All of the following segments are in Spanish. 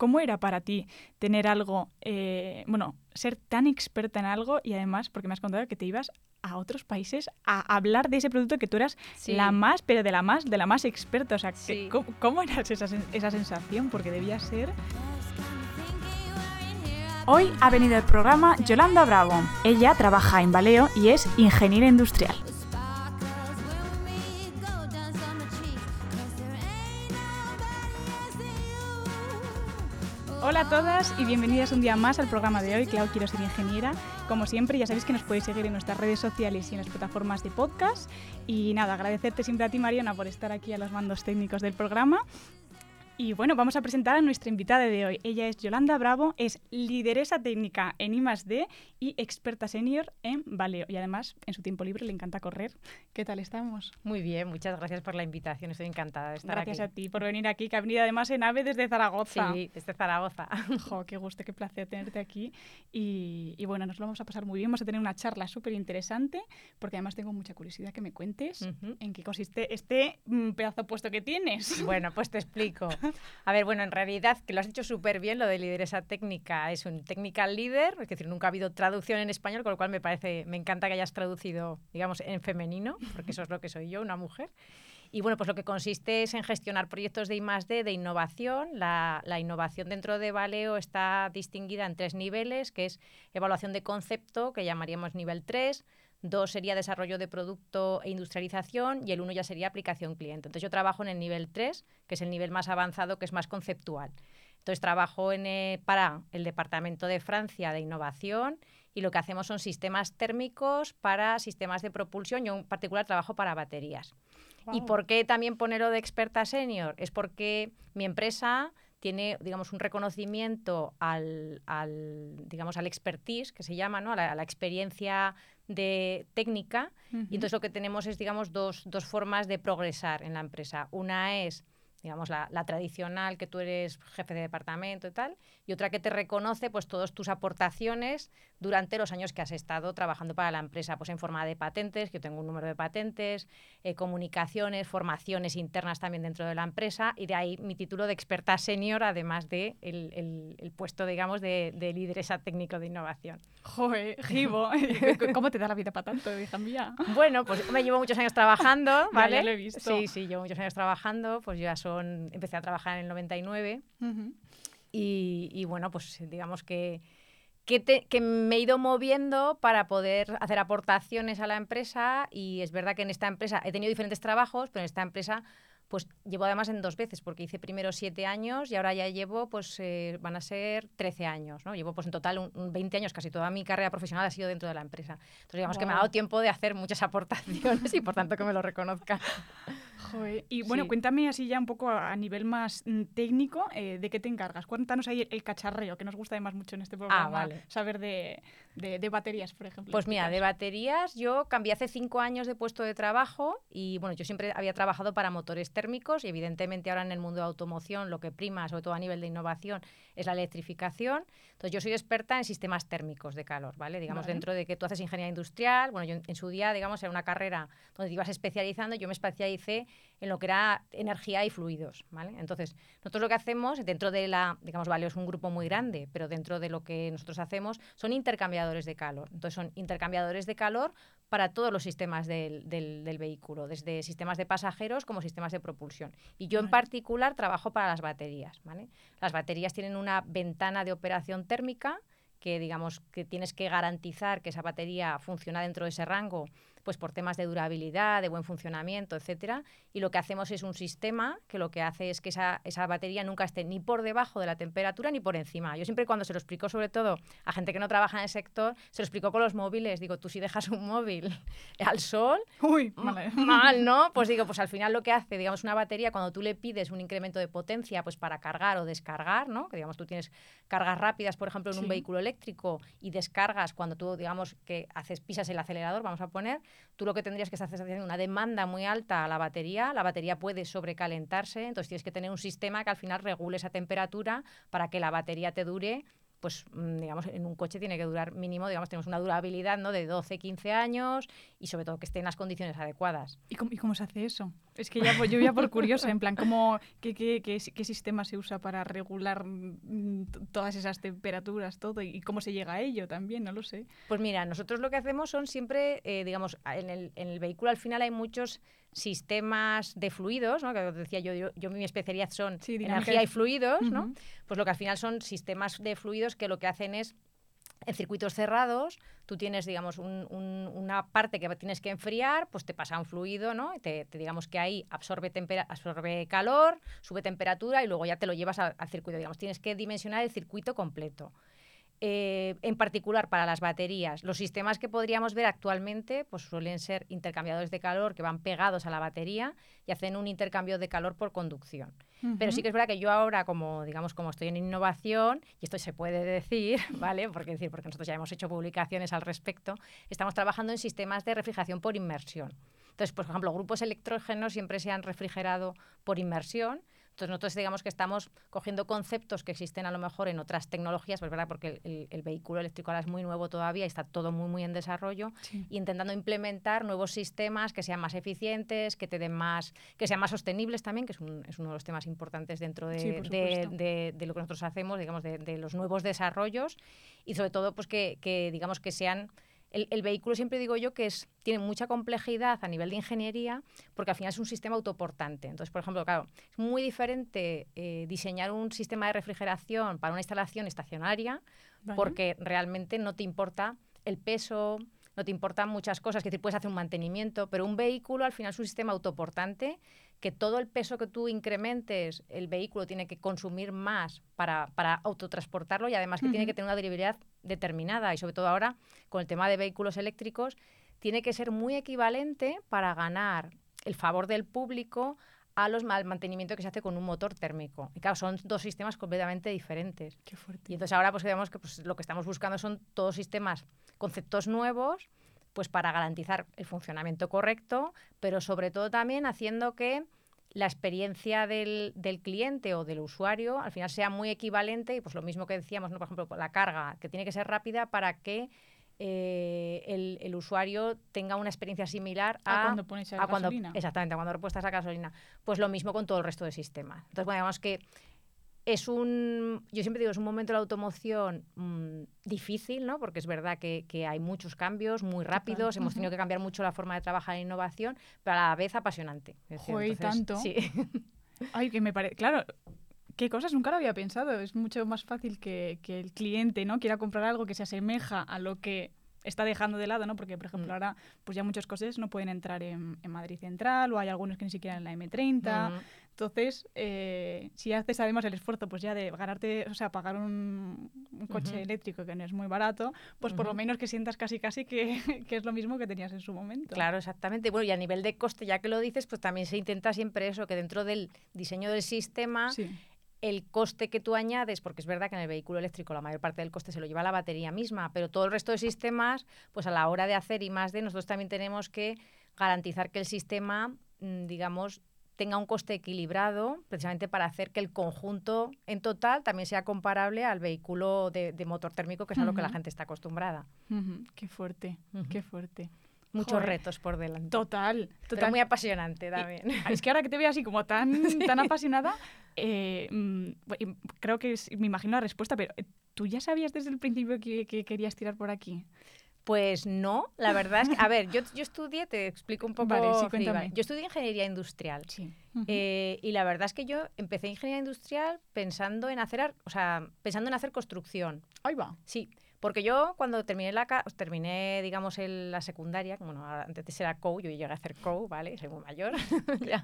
¿cómo era para ti tener algo, eh, bueno, ser tan experta en algo y además, porque me has contado que te ibas a otros países a hablar de ese producto que tú eras la más, pero de la más, de la más experta. O sea, ¿cómo, era esa, esa sensación? Porque debía ser... Hoy ha venido al programa Yolanda Bravo. Ella trabaja en Baleo y es ingeniera industrial. Hola a todas y bienvenidas un día más al programa de hoy, Clau Quiero Ser Ingeniera. Como siempre, ya sabéis que nos podéis seguir en nuestras redes sociales y en las plataformas de podcast. Y nada, agradecerte siempre a ti, Mariona, por estar aquí a los mandos técnicos del programa. Y bueno, vamos a presentar a nuestra invitada de hoy. Ella es Yolanda Bravo, es lideresa técnica en I+.D. y experta senior en Valeo. Y además, en su tiempo libre le encanta correr. ¿Qué tal estamos? Muy bien, muchas gracias por la invitación. Estoy encantada de estar aquí. Gracias a ti por venir aquí, que ha venido además en AVE desde Zaragoza. Sí, desde Zaragoza. Jo, qué gusto, qué placer tenerte aquí. Y, bueno, nos lo vamos a pasar muy bien. Vamos a tener una charla súper interesante, porque además tengo mucha curiosidad que me cuentes en qué consiste este mm, pedazo puesto que tienes. Bueno, pues te explico. A ver, bueno, en realidad, que lo has dicho súper bien, lo de lideresa técnica, es un technical leader, es decir, nunca ha habido traducción en español, con lo cual me parece, me encanta que hayas traducido, digamos, en femenino, porque eso es lo que soy yo, una mujer. Y bueno, pues lo que consiste es en gestionar proyectos de I+.D. de innovación. La, innovación dentro de Valeo está distinguida en tres niveles, que es evaluación de concepto, que llamaríamos nivel 3, dos sería desarrollo de producto e industrialización y el uno ya sería aplicación cliente. Entonces yo trabajo en el nivel 3, que es el nivel más avanzado, que es más conceptual. Entonces trabajo en, eh, para el Departamento de Francia de Innovación y lo que hacemos son sistemas térmicos para sistemas de propulsión. Yo en particular trabajo para baterías. ¿Y por qué también ponerlo de experta senior? Es porque mi empresa tiene, digamos, un reconocimiento al, digamos, al expertise, que se llama, ¿no? a, la, experiencia de técnica. Y entonces lo que tenemos es, digamos, dos, dos formas de progresar en la empresa. Una es digamos, la, tradicional, que tú eres jefe de departamento y tal, y otra que te reconoce pues todas tus aportaciones durante los años que has estado trabajando para la empresa, pues en forma de patentes, que yo tengo un número de patentes, eh, comunicaciones, formaciones internas también dentro de la empresa, y de ahí mi título de experta senior, además de el, puesto, digamos, de, de, lideresa técnico de innovación. Joder, Gibo, ¿cómo te da la vida para tanto, hija mía? Bueno, pues me llevo muchos años trabajando, ¿vale? Ya, lo he visto. Sí, sí, llevo muchos años trabajando, pues ya son, empecé a trabajar en el 99, y, y bueno, pues digamos que que, me he ido moviendo para poder hacer aportaciones a la empresa y es verdad que en esta empresa he tenido diferentes trabajos, pero en esta empresa pues llevo además en dos veces, porque hice primero siete años y ahora ya llevo, pues eh, van a ser 13 años, ¿no? Llevo pues en total un, 20 años, casi toda mi carrera profesional ha sido dentro de la empresa. Entonces digamos que me ha dado tiempo de hacer muchas aportaciones y por tanto que me lo reconozca. Y bueno, cuéntame así ya un poco a, nivel más mm, técnico, eh, ¿de qué te encargas? Cuéntanos ahí el, cacharreo, que nos gusta además mucho en este programa, ah, saber de, de, baterías, por ejemplo. Pues mira, de baterías yo cambié hace cinco años de puesto de trabajo y bueno, yo siempre había trabajado para motores térmicos y evidentemente ahora en el mundo de automoción lo que prima, sobre todo a nivel de innovación, es la electrificación. Entonces yo soy experta en sistemas térmicos de calor, ¿vale? Digamos, dentro de que tú haces ingeniería industrial, bueno, yo en, su día, digamos, era una carrera donde te ibas especializando, yo me especialicé en lo que era energía y fluidos, ¿vale? Entonces, nosotros lo que hacemos, dentro de la, digamos, Valeo es un grupo muy grande, pero dentro de lo que nosotros hacemos son intercambiadores de calor. Entonces, son intercambiadores de calor para todos los sistemas del, del, vehículo, desde sistemas de pasajeros como sistemas de propulsión. Y yo en particular trabajo para las baterías, ¿vale? Las baterías tienen una ventana de operación térmica que digamos que tienes que garantizar que esa batería funciona dentro de ese rango pues por temas de durabilidad, de buen funcionamiento, etcétera. Y lo que hacemos es un sistema que lo que hace es que esa, esa batería nunca esté ni por debajo de la temperatura ni por encima. Yo siempre cuando se lo explico, sobre todo a gente que no trabaja en el sector, se lo explico con los móviles. Digo, tú si dejas un móvil al sol, Uy, mal, ¿no? Pues digo, pues al final lo que hace, digamos, una batería, cuando tú le pides un incremento de potencia, pues para cargar o descargar, ¿no? Que digamos, tú tienes cargas rápidas, por ejemplo, en un vehículo eléctrico y descargas cuando tú, digamos, que haces, pisas el acelerador, vamos a poner, tú lo que tendrías que estar haciendo una demanda muy alta a la batería, la batería puede sobrecalentarse, entonces tienes que tener un sistema que al final regule esa temperatura para que la batería te dure pues mm, digamos, en un coche tiene que durar mínimo, digamos, tenemos una durabilidad ¿no? de 12, 15 años y sobre todo que esté en las condiciones adecuadas. ¿Y cómo, y cómo se hace eso? Es que ya yo ya por curiosa, en plan, ¿cómo, qué, qué, qué, qué sistema se usa para regular mm, todas esas temperaturas, todo? ¿Y cómo se llega a ello también? No lo sé. Pues mira, nosotros lo que hacemos son siempre, eh, digamos, en el, en el vehículo al final hay muchos sistemas de fluidos, ¿no? que decía yo, yo, yo mi especialidad son energía y fluidos, ¿no? pues lo que al final son sistemas de fluidos que lo que hacen es en circuitos cerrados, tú tienes, digamos, un, un, una parte que tienes que enfriar, pues te pasa un fluido, ¿no? Te, te digamos que ahí absorbe, absorbe calor, sube temperatura y luego ya te lo llevas al circuito. Digamos, tienes que dimensionar el circuito completo. Eh, en particular para las baterías, los sistemas que podríamos ver actualmente pues suelen ser intercambiadores de calor que van pegados a la batería y hacen un intercambio de calor por conducción. Pero sí que es verdad que yo ahora, como digamos, como estoy en innovación, y esto se puede decir, ¿vale? Porque, decir, porque nosotros ya hemos hecho publicaciones al respecto, estamos trabajando en sistemas de refrigeración por inmersión. Entonces, por ejemplo, grupos electrógenos siempre se han refrigerado por inmersión, entonces nosotros digamos que estamos cogiendo conceptos que existen a lo mejor en otras tecnologías, pues verdad, porque el, vehículo eléctrico ahora es muy nuevo todavía y está todo muy muy en desarrollo, y intentando implementar nuevos sistemas que sean más eficientes, que te den más, que sean más sostenibles también, que es, un, es uno de los temas importantes dentro de, de, de, lo que nosotros hacemos, digamos, de, los nuevos desarrollos, y sobre todo pues que, que digamos que sean el, vehículo siempre digo yo que es, tiene mucha complejidad a nivel de ingeniería porque al final es un sistema autoportante. Entonces, por ejemplo, claro, es muy diferente eh, diseñar un sistema de refrigeración para una instalación estacionaria porque realmente no te importa el peso, no te importan muchas cosas, que te puedes hacer un mantenimiento, pero un vehículo al final es un sistema autoportante que todo el peso que tú incrementes, el vehículo tiene que consumir más para, para autotransportarlo y además que tiene que tener una durabilidad determinada y sobre todo ahora con el tema de vehículos eléctricos, tiene que ser muy equivalente para ganar el favor del público a los mal mantenimiento que se hace con un motor térmico. Y claro, son dos sistemas completamente diferentes. Qué fuerte. Y entonces ahora pues vemos que pues, lo que estamos buscando son todos sistemas, conceptos nuevos, pues para garantizar el funcionamiento correcto, pero sobre todo también haciendo que la experiencia del, del, cliente o del usuario al final sea muy equivalente y pues lo mismo que decíamos, ¿no? por ejemplo, la carga, que tiene que ser rápida para que eh, el, el, usuario tenga una experiencia similar a, a cuando pones a, cuando, exactamente, a cuando repuestas a gasolina. Pues lo mismo con todo el resto del sistema. Entonces, bueno, digamos que es un, yo siempre digo, es un momento de la automoción mmm, difícil, ¿no? Porque es verdad que, que, hay muchos cambios muy rápidos, hemos tenido que cambiar mucho la forma de trabajar en innovación, pero a la vez apasionante. Es Joder, tanto. Sí. Ay, que me parece, claro, qué cosas nunca lo había pensado. Es mucho más fácil que, que, el cliente, ¿no? Quiera comprar algo que se asemeja a lo que está dejando de lado, ¿no? Porque, por ejemplo, mm. ahora pues ya muchos coches no pueden entrar en, en, Madrid Central o hay algunos que ni siquiera en la M30. Mm. Entonces, eh, si haces además el esfuerzo pues ya de ganarte, o sea, pagar un, un coche uh -huh. eléctrico que no es muy barato, pues uh -huh. por lo menos que sientas casi casi que, que, es lo mismo que tenías en su momento. Claro, exactamente. Bueno, y a nivel de coste, ya que lo dices, pues también se intenta siempre eso, que dentro del diseño del sistema... Sí el coste que tú añades, porque es verdad que en el vehículo eléctrico la mayor parte del coste se lo lleva la batería misma, pero todo el resto de sistemas, pues a la hora de hacer y más de, nosotros también tenemos que garantizar que el sistema, mm, digamos, tenga un coste equilibrado, precisamente para hacer que el conjunto en total también sea comparable al vehículo de, de motor térmico, que es uh -huh. a lo que la gente está acostumbrada. Uh -huh. Qué fuerte, uh -huh. qué fuerte. Muchos Joder. retos por delante. Total, total. Pero muy apasionante también. Y, es que ahora que te veo así como tan, tan apasionada, eh, creo que es, me imagino la respuesta, pero eh, ¿tú ya sabías desde el principio que, que querías tirar por aquí? Pues no, la verdad es que, a ver, yo, yo estudié, te explico un poco. Vale, sí, cuéntame. Yo estudié ingeniería industrial. Sí. Uh -huh. eh, y la verdad es que yo empecé ingeniería industrial pensando en hacer, o sea, pensando en hacer construcción. Ahí va. Sí. Porque yo cuando terminé la terminé, digamos, el, la secundaria, bueno, antes era COU, yo llegué a hacer COU, ¿vale? Soy muy mayor. ya.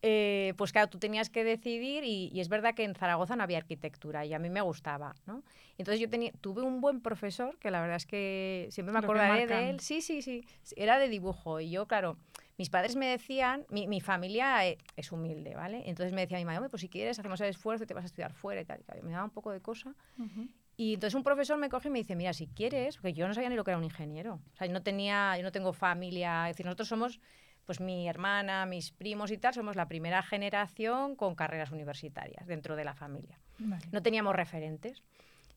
Eh, pues claro, tú tenías que decidir y, y, es verdad que en Zaragoza no había arquitectura y a mí me gustaba, ¿no? Entonces yo tenía, tuve un buen profesor que la verdad es que siempre me acordaré de él. Sí, sí, sí, era de dibujo y yo, claro, mis padres me decían, mi, mi familia e, es humilde, ¿vale? Entonces me decía mi madre, pues si quieres hacemos el esfuerzo y te vas a estudiar fuera y tal. Y tal. Me daba un poco de cosa. Uh -huh. Y entonces un profesor me coge y me dice, mira, si quieres, porque yo no sabía ni lo que era un ingeniero. O sea, yo no tenía, yo no tengo familia, es decir, nosotros somos pues mi hermana, mis primos y tal, somos la primera generación con carreras universitarias dentro de la familia. No teníamos referentes.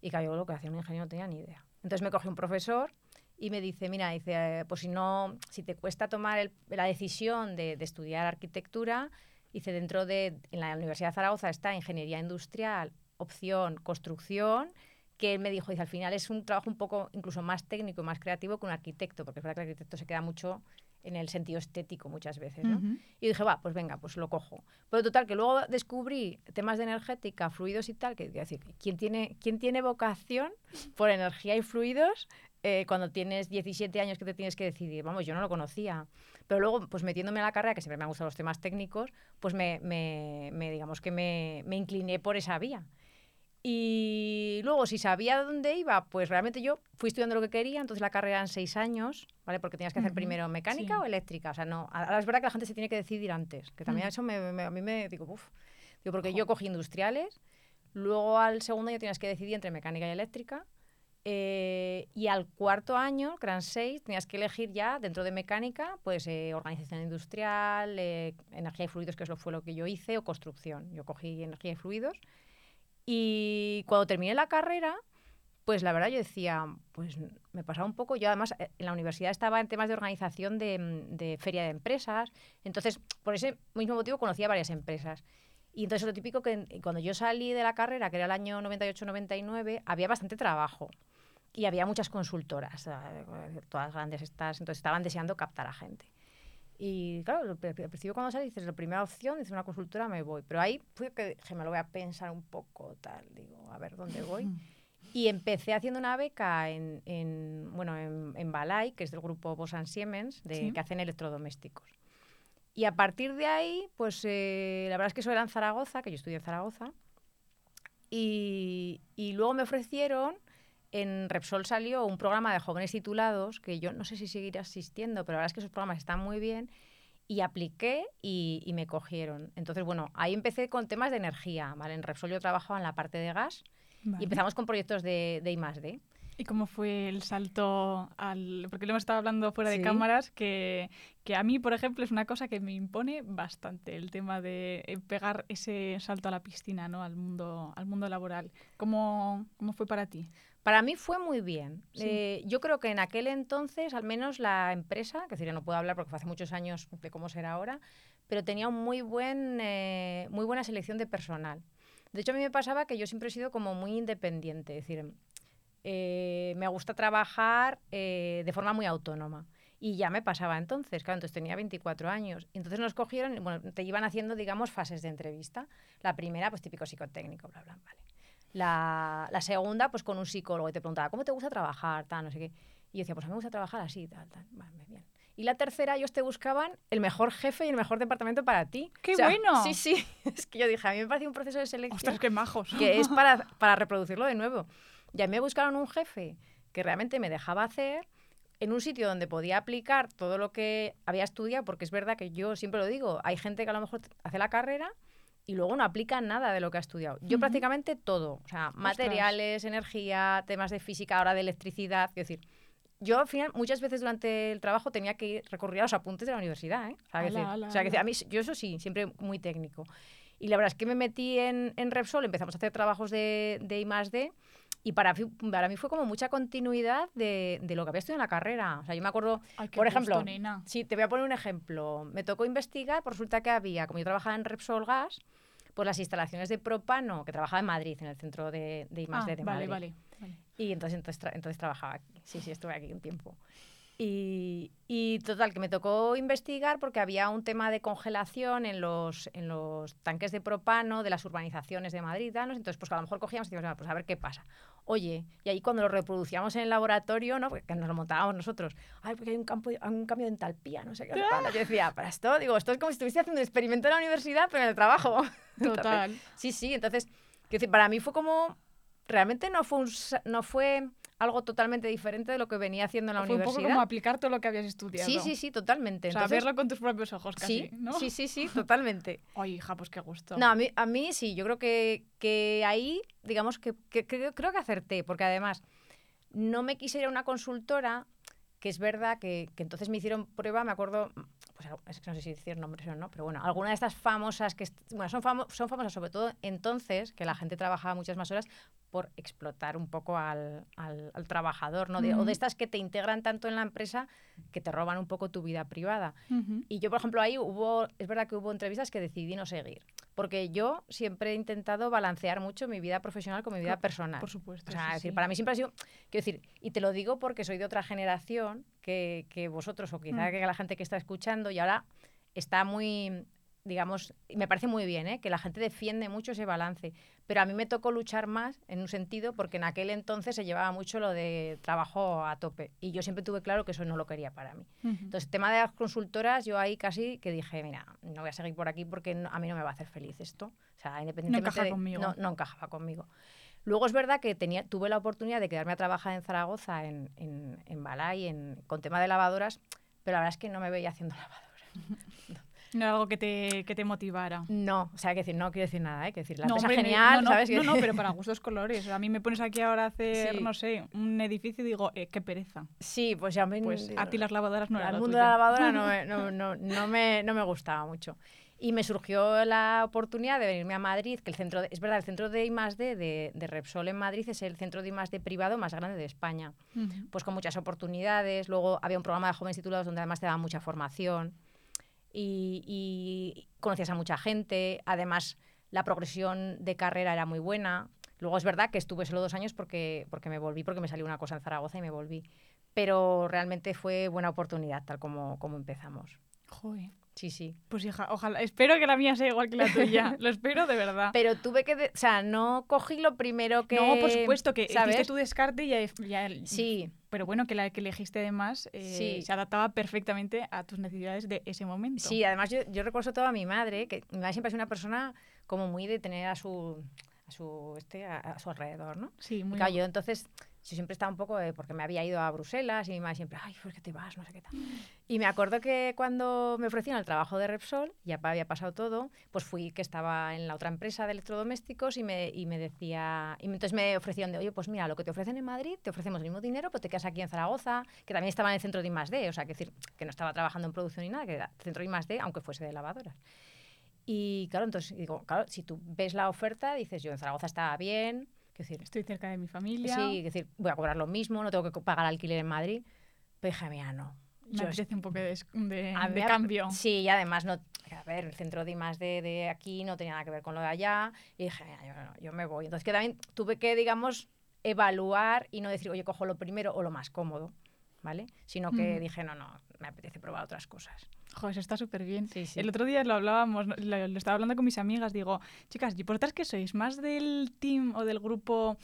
Y claro, yo lo que hacía un ingeniero no tenía ni idea. Entonces me cogí un profesor y me dice, mira, dice, eh, pues si no, si te cuesta tomar la decisión de, de, estudiar arquitectura, dice, dentro de, en la Universidad de Zaragoza está ingeniería industrial, opción construcción, que él me dijo, dice, al final es un trabajo un poco incluso más técnico y más creativo que un arquitecto, porque es verdad que el arquitecto se queda mucho en el sentido estético muchas veces, ¿no? Y dije, va, pues venga, pues lo cojo. Pero total, que luego descubrí temas de energética, fluidos y tal, que decir, ¿quién tiene, ¿quién tiene vocación por energía y fluidos eh, cuando tienes 17 años que te tienes que decidir? Vamos, yo no lo conocía. Pero luego, pues metiéndome a la carrera, que siempre me han gustado los temas técnicos, pues me, me, me digamos que me, me incliné por esa vía. Y luego, si sabía dónde iba, pues realmente yo fui estudiando lo que quería, entonces la carrera en seis años, ¿vale? Porque tenías que hacer primero mecánica o eléctrica. O sea, no, ahora es verdad que la gente se tiene que decidir antes, que también eso me, a mí me digo, uff, digo, porque yo cogí industriales, luego al segundo año tenías que decidir entre mecánica y eléctrica, eh, y al cuarto año, que eran seis, tenías que elegir ya dentro de mecánica, pues eh, organización industrial, eh, energía y fluidos, que eso fue lo que yo hice, o construcción. Yo cogí energía y fluidos. Y cuando terminé la carrera, pues la verdad yo decía, pues me pasaba un poco, yo además eh, en la universidad estaba en temas de organización de, mm, de feria de empresas, entonces por ese mismo motivo conocía varias empresas. Y entonces lo típico que cuando yo salí de la carrera, que era el año 98-99, había bastante trabajo y había muchas consultoras, todas grandes estas, entonces estaban deseando captar a gente. Y claro, al principio cuando salí dices, la primera opción, dices una consultora, me voy. Pero ahí fue que dije, me lo voy a pensar un poco, tal, digo, a ver dónde voy. Y empecé haciendo una beca en, en bueno, en, en, Balay, que es del grupo Bosan Siemens, de, que hacen electrodomésticos. Y a partir de ahí, pues eh, la verdad es que eso era en Zaragoza, que yo estudié en Zaragoza. Y, y luego me ofrecieron en Repsol salió un programa de jóvenes titulados, que yo no sé si seguiré asistiendo, pero la verdad es que esos programas están muy bien, y apliqué y, me cogieron. Entonces, bueno, ahí empecé con temas de energía, ¿vale? En Repsol yo trabajaba en la parte de gas y empezamos con proyectos de, de I+.D., ¿Y cómo fue el salto al...? Porque lo hemos estado hablando fuera de cámaras, que, que, a mí, por ejemplo, es una cosa que me impone bastante, el tema de eh, pegar ese salto a la piscina, ¿no? Al mundo, al mundo laboral. ¿Cómo, ¿Cómo fue para ti? Para mí fue muy bien. Eh, yo creo que en aquel entonces, al menos la empresa, que decir, no puedo hablar porque fue hace muchos años de cómo será ahora, pero tenía un muy, buen, eh, muy buena selección de personal. De hecho, a mí me pasaba que yo siempre he sido como muy independiente, es decir, eh, me gusta trabajar de forma muy autónoma. Y ya me pasaba entonces, claro, entonces tenía 24 años. Entonces nos cogieron, bueno, te iban haciendo, digamos, fases de entrevista. La primera, pues típico psicotécnico, bla, bla, vale. La, la segunda, pues con un psicólogo y te preguntaba, ¿cómo te gusta trabajar? Tal, no sé qué. Y yo decía, pues a mí me gusta trabajar así, tal, tal. Vale, bien. Y la tercera, ellos te buscaban el mejor jefe y el mejor departamento para ti. ¡Qué bueno! Sí, sí. Es que yo dije, a mí me parece un proceso de selección. ¡Ostras, qué majos! Que es para, para reproducirlo de nuevo. Ya me buscaron un jefe que realmente me dejaba hacer en un sitio donde podía aplicar todo lo que había estudiado, porque es verdad que yo siempre lo digo, hay gente que a lo mejor hace la carrera y luego no aplica nada de lo que ha estudiado. Yo prácticamente todo, o sea, materiales, energía, temas de física, ahora de electricidad, quiero decir, yo al final muchas veces durante el trabajo tenía que recurrir a los apuntes de la universidad, ¿eh? O sea, que a mí yo eso sí, siempre muy técnico. Y la verdad es que me metí en, en Repsol, empezamos a hacer trabajos de, de I+.D., y para, para mí fue como mucha continuidad de, de, lo que había estudiado en la carrera. O sea, yo me acuerdo, por ejemplo, sí, te voy a poner un ejemplo. Me tocó investigar, por resulta que había, como yo trabajaba en Repsol Gas, pues las instalaciones de propano, que trabajaba en Madrid, en el centro de, de I+.D. Ah, de Madrid. Vale, vale. Y entonces, entonces, entonces trabajaba aquí. Sí, sí, estuve aquí un tiempo. Y, y, total, que me tocó investigar porque había un tema de congelación en los, en los tanques de propano de las urbanizaciones de Madrid. ¿no? Entonces, pues a lo mejor cogíamos y decíamos, pues a ver qué pasa. Oye, y ahí cuando lo reproducíamos en el laboratorio, ¿no? Porque nos lo montábamos nosotros. Ay, porque hay un, campo, un cambio de entalpía, no sé qué. Yo decía, para esto, digo, esto es como si estuviese haciendo un experimento en la universidad, pero en el trabajo. Total. sí, sí, entonces, decir, para mí fue como, realmente no fue, un, no fue algo totalmente diferente de lo que venía haciendo en la universidad. Fue un poco como aplicar todo lo que habías estudiado. Sí, sí, sí, totalmente. O sea, verlo con tus propios ojos casi, sí, Sí, sí, sí, totalmente. Ay, hija, pues qué gusto. No, a mí, a mí sí, yo creo que, que ahí, digamos que, que, creo que acerté, porque además no me quise ir a una consultora, que es verdad que, que entonces me hicieron prueba, me acuerdo, pues es que no sé si decir nombres o no, pero bueno, alguna de estas famosas que, bueno, son, son famosas sobre todo entonces, que la gente trabajaba muchas más horas por explotar un poco al, al, trabajador, ¿no? O de estas que te integran tanto en la empresa que te roban un poco tu vida privada. Y yo, por ejemplo, ahí hubo, es verdad que hubo entrevistas que decidí no seguir, porque yo siempre he intentado balancear mucho mi vida profesional con mi vida personal. Por supuesto. O sea, decir, para mí siempre ha sido, quiero decir, y te lo digo porque soy de otra generación que, que vosotros o quizá mm. que la gente que está escuchando y ahora está muy digamos, me parece muy bien, ¿eh? que la gente defiende mucho ese balance, pero a mí me tocó luchar más en un sentido porque en aquel entonces se llevaba mucho lo de trabajo a tope y yo siempre tuve claro que eso no lo quería para mí. Entonces, el tema de las consultoras, yo ahí casi que dije, mira, no voy a seguir por aquí porque a mí no me va a hacer feliz esto. O sea, independientemente no encajaba conmigo. No, encajaba conmigo. Luego es verdad que tenía, tuve la oportunidad de quedarme a trabajar en Zaragoza, en, en, en Balay, en, con tema de lavadoras, pero la verdad es que no me veía haciendo lavadoras. No era algo que te, que te motivara. No, o sea, que decir, no quiero decir nada, ¿eh? que decir, la no, empresa genial, no, ¿sabes? No, no, pero para gustos colores. A mí me pones aquí ahora a hacer, no sé, un edificio y digo, eh, qué pereza. Sí, pues ya me... Pues a ti las lavadoras no era El mundo de la lavadora no me, no, no, no, me, no me gustaba mucho. Y me surgió la oportunidad de venirme a Madrid, que el centro, es verdad, el centro de I+.D. De, de Repsol en Madrid es el centro de I+.D. privado más grande de España. Pues con muchas oportunidades. Luego había un programa de jóvenes titulados donde además te daban mucha formación y, conocías a mucha gente. Además, la progresión de carrera era muy buena. Luego es verdad que estuve solo dos años porque, porque me volví, porque me salió una cosa en Zaragoza y me volví. Pero realmente fue buena oportunidad, tal como, como empezamos. Joder. Sí, sí. Pues hija, ojalá, espero que la mía sea igual que la tuya, lo espero de verdad. Pero tuve que, o sea, no cogí lo primero que... No, por supuesto, que hiciste tu descarte y ya, Sí. Pero bueno, que la que elegiste además eh, se adaptaba perfectamente a tus necesidades de ese momento. Sí, además yo, yo recuerdo todo a mi madre, que mi madre siempre es una persona como muy de tener a su a su este a, su alrededor, ¿no? Sí, muy. Claro, yo entonces yo siempre estaba un poco, porque me había ido a Bruselas y mi madre siempre, ay, ¿por qué te vas? No sé qué tal. Y me acuerdo que cuando me ofrecían el trabajo de Repsol, ya había pasado todo, pues fui que estaba en la otra empresa de electrodomésticos y me, y me decía, y entonces me ofrecían de, oye, pues mira, lo que te ofrecen en Madrid, te ofrecemos el mismo dinero, pero te quedas aquí en Zaragoza, que también estaba en el centro de I+.D., o sea, que decir, que no estaba trabajando en producción ni nada, que era centro de I+.D., aunque fuese de lavadoras. Y claro, entonces digo, claro, si tú ves la oferta, dices, yo en Zaragoza estaba bien, decir, estoy cerca de mi familia. Sí, es decir, voy a cobrar lo mismo, no tengo que pagar alquiler en Madrid. Pero dije, mira, no. Me apetece un poco de, de, cambio. Sí, y además, no, a ver, el centro de más de, de, aquí no tenía nada que ver con lo de allá. Y dije, mira, yo, yo me voy. Entonces, que también tuve que, digamos, evaluar y no decir, oye, cojo lo primero o lo más cómodo, ¿vale? Sino que dije, no, no, me apetece probar otras cosas. Joder, eso está súper bien. El otro día lo hablábamos, lo, estaba hablando con mis amigas, digo, chicas, ¿y por qué sois? ¿Más del team o del grupo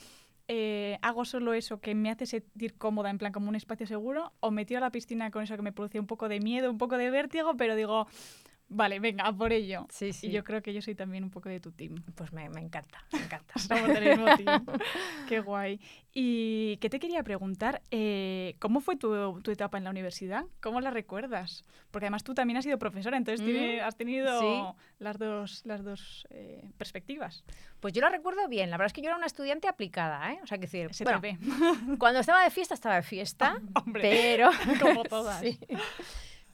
eh, hago solo eso que me hace sentir cómoda, en plan como un espacio seguro, o metido a la piscina con eso que me producía un poco de miedo, un poco de vértigo, pero digo, Vale, venga, a por ello. Sí, sí. Y yo creo que yo soy también un poco de tu team. Pues me, me encanta, me encanta. Somos del mismo team. Qué guay. Y qué te quería preguntar, eh, ¿cómo fue tu, tu, etapa en la universidad? ¿Cómo la recuerdas? Porque además tú también has sido profesora, entonces mm, has tenido las dos, las dos eh, perspectivas. Pues yo la recuerdo bien. La verdad es que yo era una estudiante aplicada, ¿eh? O sea, que decir, Se bueno, cuando estaba de fiesta, estaba de fiesta. hombre, pero... como todas. sí.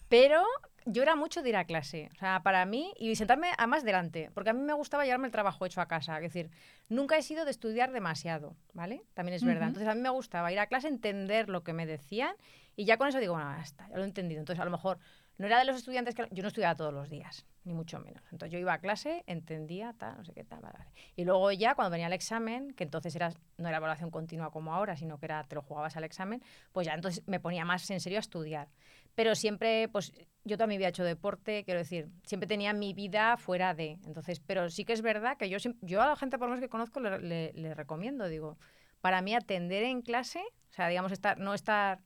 Pero yo era mucho de ir a clase, o sea, para mí, y sentarme a más delante, porque a mí me gustaba llevarme el trabajo hecho a casa, es decir, nunca he sido de estudiar demasiado, ¿vale? También es verdad. Entonces a mí me gustaba ir a clase, entender lo que me decían, y ya con eso digo, bueno, ya está, ya lo he entendido. Entonces a lo mejor no era de los estudiantes que... Yo no estudiaba todos los días, ni mucho menos. Entonces yo iba a clase, entendía, tal, no sé qué tal, vale, vale. Y luego ya cuando venía el examen, que entonces era, no era evaluación continua como ahora, sino que era te lo jugabas al examen, pues ya entonces me ponía más en serio a estudiar pero siempre, pues yo también había hecho deporte, quiero decir, siempre tenía mi vida fuera de. Entonces, pero sí que es verdad que yo, yo a la gente por lo menos que conozco le, le, recomiendo, digo, para mí atender en clase, o sea, digamos, estar, no estar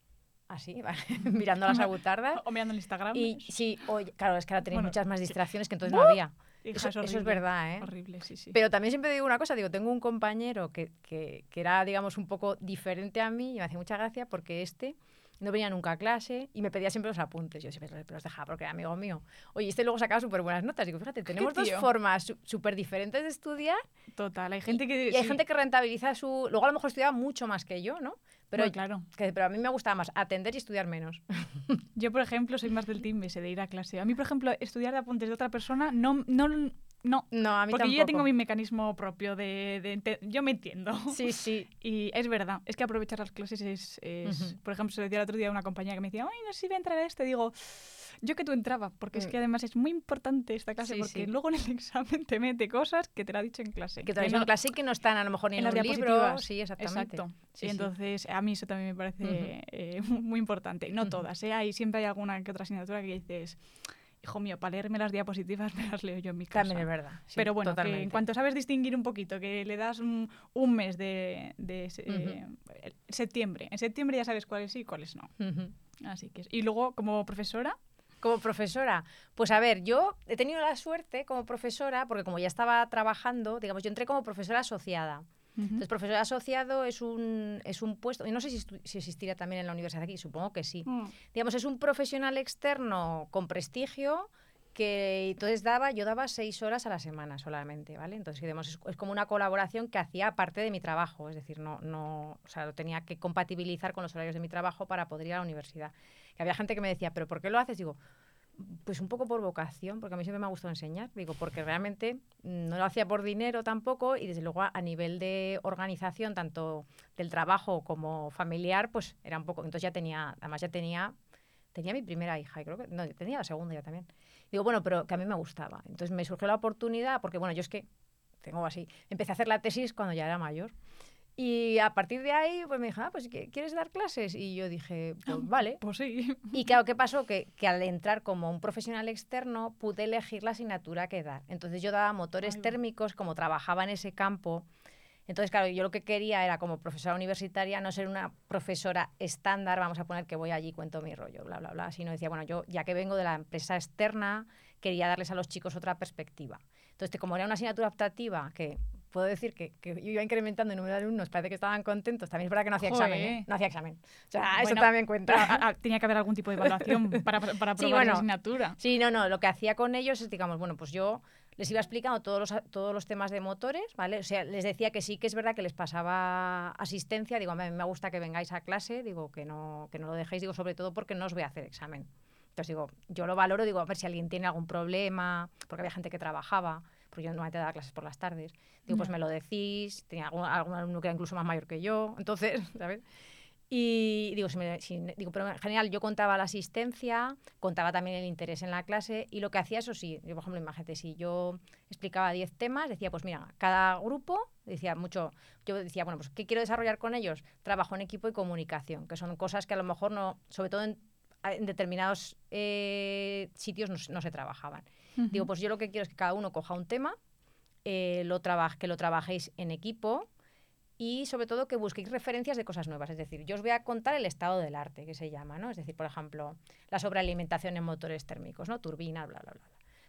así, ¿vale? mirando las agutardas. o mirando el Instagram. Y sí, oye, claro, es que ahora tenéis muchas más distracciones que entonces no había. eso, es eso, es verdad, ¿eh? Horrible, sí, sí. Pero también siempre digo una cosa, digo, tengo un compañero que, que, que era, digamos, un poco diferente a mí y me hace mucha gracia porque este no venía nunca a clase y me pedía siempre los apuntes. Yo siempre los dejaba porque era amigo mío. Oye, este luego sacaba súper buenas notas. Digo, fíjate, tenemos dos formas súper diferentes de estudiar. Total, hay gente que... Y, hay gente que rentabiliza su... Luego a lo mejor estudiaba mucho más que yo, ¿no? Pero, claro. Que, pero a mí me gustaba más atender y estudiar menos. Yo, por ejemplo, soy más del team ese de ir a clase. A mí, por ejemplo, estudiar de apuntes de otra persona no, no, no, no a mí porque yo ya tengo mi mecanismo propio de, de, Yo me entiendo. Sí, sí. Y es verdad, es que aprovechar las clases es... es Por ejemplo, se lo decía el otro día a una compañía que me decía, ay, no sé si voy a entrar a este. Digo, yo que tú entraba, porque es mm. que además es muy importante esta clase, porque luego en el examen te mete cosas que te lo ha dicho en clase. Que te ha dicho en clase y que no están a lo mejor ni en, las libro. Sí, exactamente. Exacto. Sí, entonces a mí eso también me parece eh, muy importante. No todas, ¿eh? Hay, siempre hay alguna que otra asignatura que dices hijo mío, para leerme las diapositivas me las leo yo en mi casa. También es verdad. Pero bueno, en cuanto sabes distinguir un poquito, que le das un, mes de, eh, septiembre, en septiembre ya sabes cuáles sí y cuáles no. Así que Y luego, como profesora, como profesora, pues a ver, yo he tenido la suerte como profesora, porque como ya estaba trabajando, digamos, yo entré como profesora asociada. Entonces, profesor asociado es un, es un puesto, y no sé si, si existiría también en la universidad aquí, supongo que sí. Mm. Digamos, es un profesional externo con prestigio que entonces daba, yo daba seis horas a la semana solamente, ¿vale? Entonces, digamos, es, es, como una colaboración que hacía parte de mi trabajo, es decir, no, no, o sea, lo tenía que compatibilizar con los horarios de mi trabajo para poder ir a la universidad. Que había gente que me decía, ¿pero por qué lo haces? Digo, pues un poco por vocación, porque a mí siempre me ha gustado enseñar, digo, porque realmente no lo hacía por dinero tampoco y desde luego a, nivel de organización, tanto del trabajo como familiar, pues era un poco, entonces ya tenía, además ya tenía, tenía mi primera hija y creo que, no, tenía la segunda ya también. Digo, bueno, pero que a mí me gustaba. Entonces me surgió la oportunidad, porque bueno, yo es que tengo así, empecé a hacer la tesis cuando ya era mayor. Y a partir de ahí, pues me dijo, ah, pues ¿quieres dar clases? Y yo dije, pues vale. Pues sí. Y claro, ¿qué pasó? Que, que, al entrar como un profesional externo pude elegir la asignatura que dar. Entonces yo daba motores térmicos, como trabajaba en ese campo. Entonces, claro, yo lo que quería era como profesora universitaria no ser una profesora estándar, vamos a poner que voy allí, cuento mi rollo, bla, bla, bla, sino decía, bueno, yo ya que vengo de la empresa externa, quería darles a los chicos otra perspectiva. Entonces, como era una asignatura optativa que puedo decir que, que, iba incrementando el número de alumnos, parece que estaban contentos. También es verdad que no hacía examen, ¿eh? No hacía examen. O sea, eso también cuenta. tenía que haber algún tipo de evaluación para, para probar la asignatura. Sí, no, no. Lo que hacía con ellos es, digamos, bueno, pues yo les iba explicando todos los, todos los temas de motores, ¿vale? O sea, les decía que sí que es verdad que les pasaba asistencia. Digo, a mí me gusta que vengáis a clase, digo, que no, que no lo dejéis, digo, sobre todo porque no os voy a hacer examen. Entonces digo, yo lo valoro, digo, a ver si alguien tiene algún problema, porque había gente que trabajaba porque yo normalmente daba clases por las tardes. Digo, pues me lo decís, tenía algún, algún, alumno que era incluso más mayor que yo, entonces, ¿sabes? Y digo, si digo, pero en general yo contaba la asistencia, contaba también el interés en la clase y lo que hacía, eso sí, yo, por ejemplo, imagínate, si yo explicaba 10 temas, decía, pues mira, cada grupo, decía mucho, yo decía, bueno, pues ¿qué quiero desarrollar con ellos? Trabajo en equipo y comunicación, que son cosas que a lo mejor no, sobre todo en, determinados eh, sitios no, no se trabajaban. Digo, pues yo lo que quiero es que cada uno coja un tema, eh, lo que lo trabajéis en equipo y sobre todo que busquéis referencias de cosas nuevas. Es decir, yo os voy a contar el estado del arte, que se llama, ¿no? Es decir, por ejemplo, la sobrealimentación en motores térmicos, ¿no? Turbina, bla, bla, bla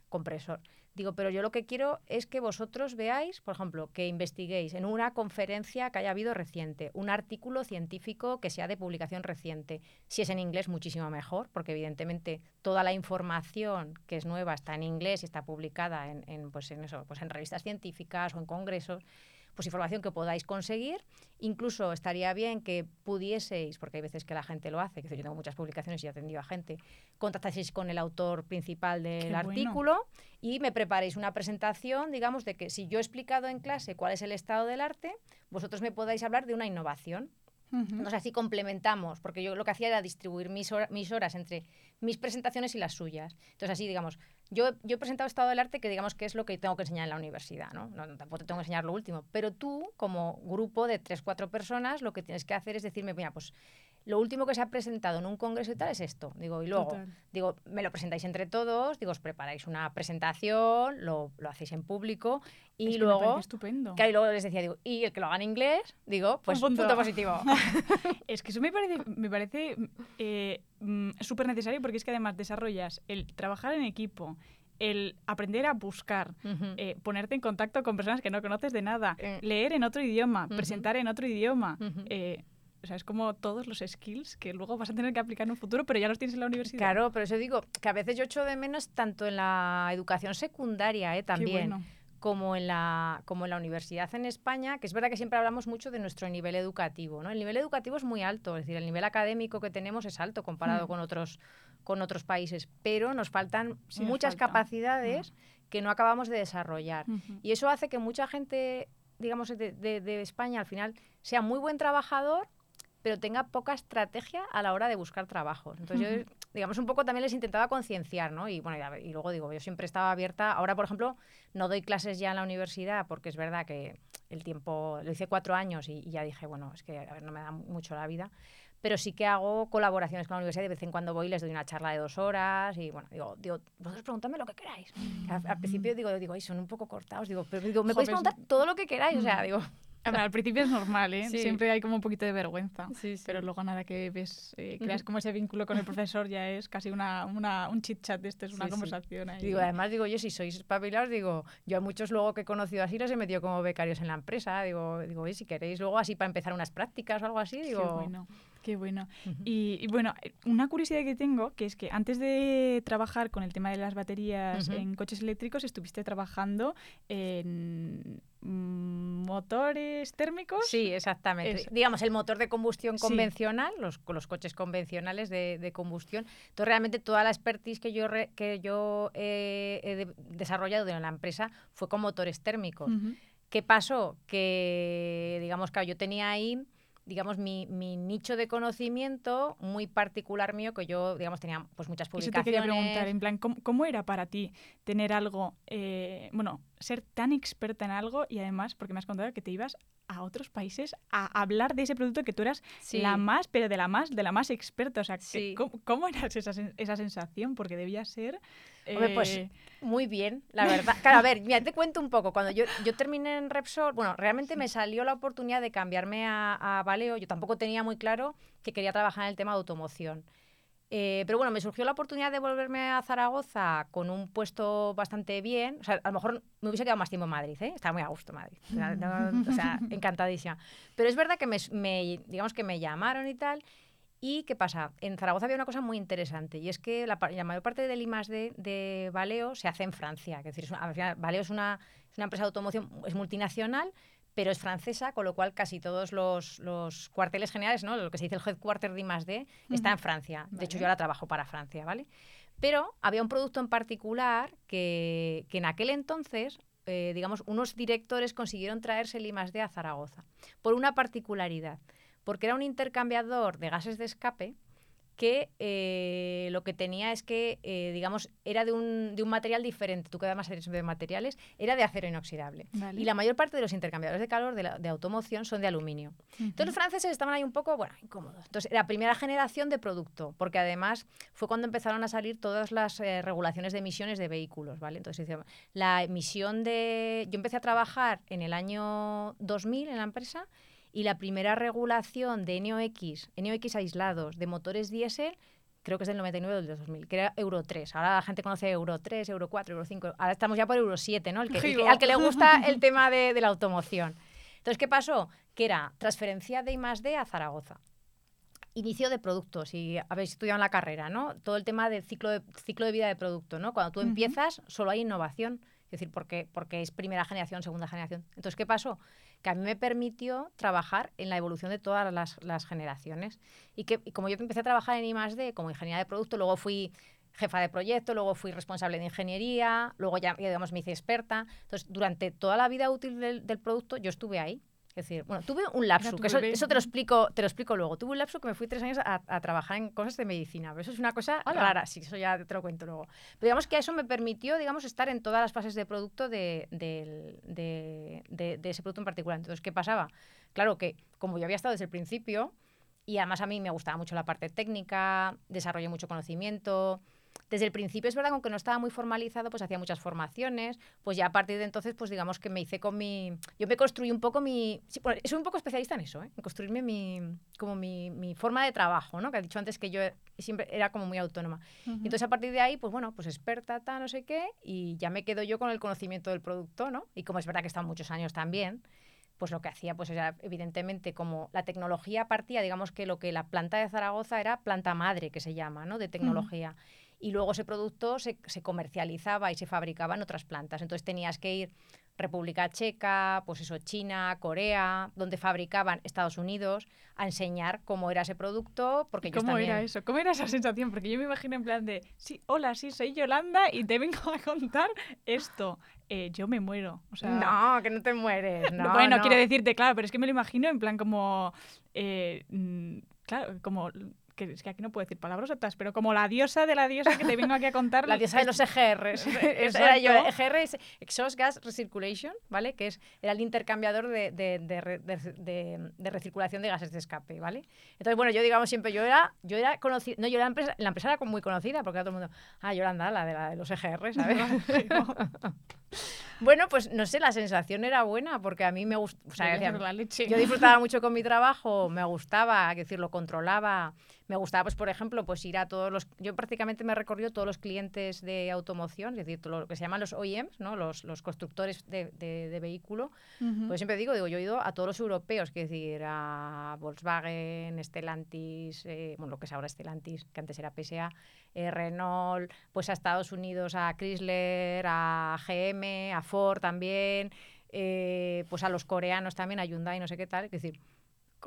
compresor. Digo, pero yo lo que quiero es que vosotros veáis, por ejemplo, que investiguéis en una conferencia que haya habido reciente, un artículo científico que sea de publicación reciente. Si es en inglés, muchísimo mejor, porque evidentemente toda la información que es nueva está en inglés y está publicada en, en pues en eso, pues en revistas científicas o en congresos pues información que podáis conseguir. Incluso estaría bien que pudieseis, porque hay veces que la gente lo hace, que yo tengo muchas publicaciones y he atendido a gente, contactaseis con el autor principal del artículo y me preparéis una presentación, digamos, de que si yo he explicado en clase cuál es el estado del arte, vosotros me podáis hablar de una innovación. Entonces así complementamos, porque yo lo que hacía era distribuir mis, mis horas entre mis presentaciones y las suyas. Entonces así, digamos, yo, yo he presentado estado del arte que digamos que es lo que tengo que enseñar en la universidad, ¿no? ¿no? Tampoco te tengo que enseñar lo último, pero tú como grupo de tres, cuatro personas lo que tienes que hacer es decirme, mira, pues lo último que se ha presentado en un congreso y tal es esto. Digo, y luego, digo, me lo presentáis entre todos, digo, os preparáis una presentación, lo, lo hacéis en público y luego. estupendo. y luego les decía, digo, y el que lo haga en inglés, digo, pues un punto, positivo. es que eso me parece, me parece eh, mm, súper necesario porque es que además desarrollas el trabajar en equipo, el aprender a buscar, eh, ponerte en contacto con personas que no conoces de nada, eh. leer en otro idioma, presentar en otro idioma o sea, es como todos los skills que luego vas a tener que aplicar en un futuro, pero ya los tienes en la universidad. Claro, pero eso digo que a veces yo echo de menos tanto en la educación secundaria, ¿eh? también. Como en, la, como en la universidad en España, que es verdad que siempre hablamos mucho de nuestro nivel educativo. ¿no? El nivel educativo es muy alto, es decir, el nivel académico que tenemos es alto comparado mm. con, otros, con otros países, pero nos faltan muchas capacidades mm. que no acabamos de desarrollar. Y eso hace que mucha gente, digamos, de, de España al final sea muy buen trabajador, pero tenga poca estrategia a la hora de buscar trabajo. Entonces, yo, digamos, un poco también les intentaba concienciar, ¿no? Y bueno, y, luego digo, yo siempre estaba abierta. Ahora, por ejemplo, no doy clases ya en la universidad porque es verdad que el tiempo, lo hice cuatro años y, ya dije, bueno, es que a ver, no me da mucho la vida. Pero sí que hago colaboraciones con la universidad. De vez en cuando voy y les doy una charla de dos horas. Y bueno, digo, digo vosotros preguntadme lo que queráis. Al, principio digo, digo, ay, son un poco cortados. Digo, pero digo, me podéis preguntar todo lo que queráis. O sea, digo, al principio es normal, ¿eh? Siempre hay como un poquito de vergüenza. Pero luego nada que ves, eh, creas como ese vínculo con el profesor ya es casi una, una un chit chat de esto, es una conversación ahí. Digo, además digo yo, si sois espabilados, digo, yo a muchos luego que he conocido así los he metido como becarios en la empresa. Digo, digo, si queréis luego así para empezar unas prácticas o algo así, digo... Qué bueno. Qué bueno. y, bueno, una curiosidad que tengo, que es que antes de trabajar con el tema de las baterías en coches eléctricos, estuviste trabajando en motores térmicos. Sí, exactamente. Digamos, el motor de combustión convencional, los, los coches convencionales de, combustión. Entonces, realmente toda la expertise que yo, que yo he desarrollado en la empresa fue con motores térmicos. ¿Qué pasó? Que, digamos, que yo tenía ahí digamos, mi, mi, nicho de conocimiento muy particular mío, que yo, digamos, tenía pues muchas publicaciones. Eso te quería preguntar, en plan, ¿cómo, era para ti tener algo, eh, bueno, ser tan experta en algo y además, porque me has contado que te ibas a otros países a hablar de ese producto que tú eras la más, pero de la más, de la más experta. O sea, ¿cómo, era esa, esa, sensación? Porque debía ser... pues eh, muy bien, la verdad. Claro, a ver, mira, te cuento un poco. Cuando yo, yo terminé en Repsol, bueno, realmente me salió la oportunidad de cambiarme a, a Valeo. Yo tampoco tenía muy claro que quería trabajar en el tema de automoción. Eh, pero bueno, me surgió la oportunidad de volverme a Zaragoza con un puesto bastante bien. O sea, a lo mejor me hubiese quedado más tiempo en Madrid, ¿eh? Estaba muy a gusto Madrid. O sea, encantadísima. Pero es verdad que me, digamos que me llamaron y tal. ¿Y qué pasa? En Zaragoza había una cosa muy interesante y es que la, mayor parte del I+.D. de Valeo se hace en Francia. Es decir, Valeo es una, es una empresa de automoción, es multinacional, pero es francesa, con lo cual casi todos los, los cuarteles generales, ¿no? lo que se dice el headquarter de I+.D., está en Francia. De hecho, yo ahora trabajo para Francia, ¿vale? Pero había un producto en particular que, que en aquel entonces, eh, digamos, unos directores consiguieron traerse el I+.D. a Zaragoza, por una particularidad, porque era un intercambiador de gases de escape que eh, lo que tenía es que, eh, digamos, era de un, de un, material diferente. Tú que además eres de materiales, era de acero inoxidable. Y la mayor parte de los intercambiadores de calor de, automoción son de aluminio. Entonces los franceses estaban ahí un poco, bueno, incómodos. Entonces era primera generación de producto, porque además fue cuando empezaron a salir todas las eh, regulaciones de emisiones de vehículos, ¿vale? Entonces la emisión de... Yo empecé a trabajar en el año 2000 en la empresa y la primera regulación de NOx, NOx aislados de motores diésel, creo que es del 99 o del 2000, que era Euro 3. Ahora la gente conoce Euro 3, Euro 4, Euro 5. Ahora estamos ya por Euro 7, ¿no? El que, al que le gusta el tema de, la automoción. Entonces, ¿qué pasó? Que era transferencia de I+.D. a Zaragoza. Inicio de productos, y habéis estudiado en la carrera, ¿no? Todo el tema del ciclo de, ciclo de vida de producto, ¿no? Cuando tú empiezas, solo hay innovación. Es decir, porque, porque es primera generación, segunda generación. Entonces, ¿qué pasó? Que a mí me permitió trabajar en la evolución de todas las, generaciones. Y que como yo empecé a trabajar en I+.D. como ingeniera de producto, luego fui jefa de proyecto, luego fui responsable de ingeniería, luego ya, digamos, me hice experta. Entonces, durante toda la vida útil del producto, yo estuve ahí. Es decir, bueno, tuve un lapso, que eso, te, lo explico, te lo explico luego. Tuve un lapso que me fui tres años a, trabajar en cosas de medicina, pero eso es una cosa rara, sí, eso ya te lo cuento luego. Pero digamos que eso me permitió, digamos, estar en todas las fases de producto de, de, ese producto en particular. Entonces, ¿qué pasaba? Claro que como yo había estado desde el principio, y además a mí me gustaba mucho la parte técnica, desarrollé mucho conocimiento, desde el principio es verdad, aunque no estaba muy formalizado, pues hacía muchas formaciones, pues ya a partir de entonces, pues digamos que me hice con mi... Yo me construí un poco mi... Sí, soy un poco especialista en eso, ¿eh? en construirme mi, como mi, mi, forma de trabajo, ¿no? Que he dicho antes que yo siempre era como muy autónoma. Entonces a partir de ahí, pues bueno, pues experta, tal, no sé qué, y ya me quedo yo con el conocimiento del producto, ¿no? Y como es verdad que he estado muchos años también, pues lo que hacía, pues era evidentemente como la tecnología partía, digamos que lo que la planta de Zaragoza era planta madre, que se llama, ¿no? De tecnología. Y luego ese producto se, se comercializaba y se fabricaba en otras plantas. Entonces tenías que ir República Checa, pues eso, China, Corea, donde fabricaban Estados Unidos, a enseñar cómo era ese producto. Porque ¿Cómo era eso? ¿Cómo era esa sensación? Porque yo me imagino en plan de, sí, hola, sí, soy Yolanda y te vengo a contar esto. Eh, yo me muero. O sea, no, que no te mueres. No, bueno, no. quiero decirte, claro, pero es que me lo imagino en plan como... Eh, mm, claro, como que es que aquí no puedo decir palabras otras, pero como la diosa de la diosa que te vengo aquí a contar. la diosa de los EGRs. era yo, EGR es Exhaust Gas Recirculation, ¿vale? Que es, era el intercambiador de, de, de, de, recirculación de gases de escape, ¿vale? Entonces, bueno, yo digamos siempre, yo era, yo era conocida, no, yo era la empresa, la empresa era muy conocida porque era todo el mundo, ah, Yolanda, la de, la de los EGR, ¿sabes? Bueno, pues no sé, la sensación era buena porque a mí me gustaba. O sea, yo disfrutaba mucho con mi trabajo, me gustaba, es decir, lo controlaba. Me gustaba, pues, por ejemplo, pues ir a todos los. Yo prácticamente me recorrido todos los clientes de automoción, es decir, lo que se llaman los OEMs, ¿no? los, los constructores de, de, de vehículo. Pues siempre digo, digo, yo he ido a todos los europeos, es decir, a Volkswagen, Stellantis, eh, bueno, lo que es ahora Stellantis, que antes era PSA, eh, Renault, pues a Estados Unidos, a Chrysler, a GM, a Ford también, eh, pues a los coreanos también, a Hyundai, no sé qué tal. Es decir,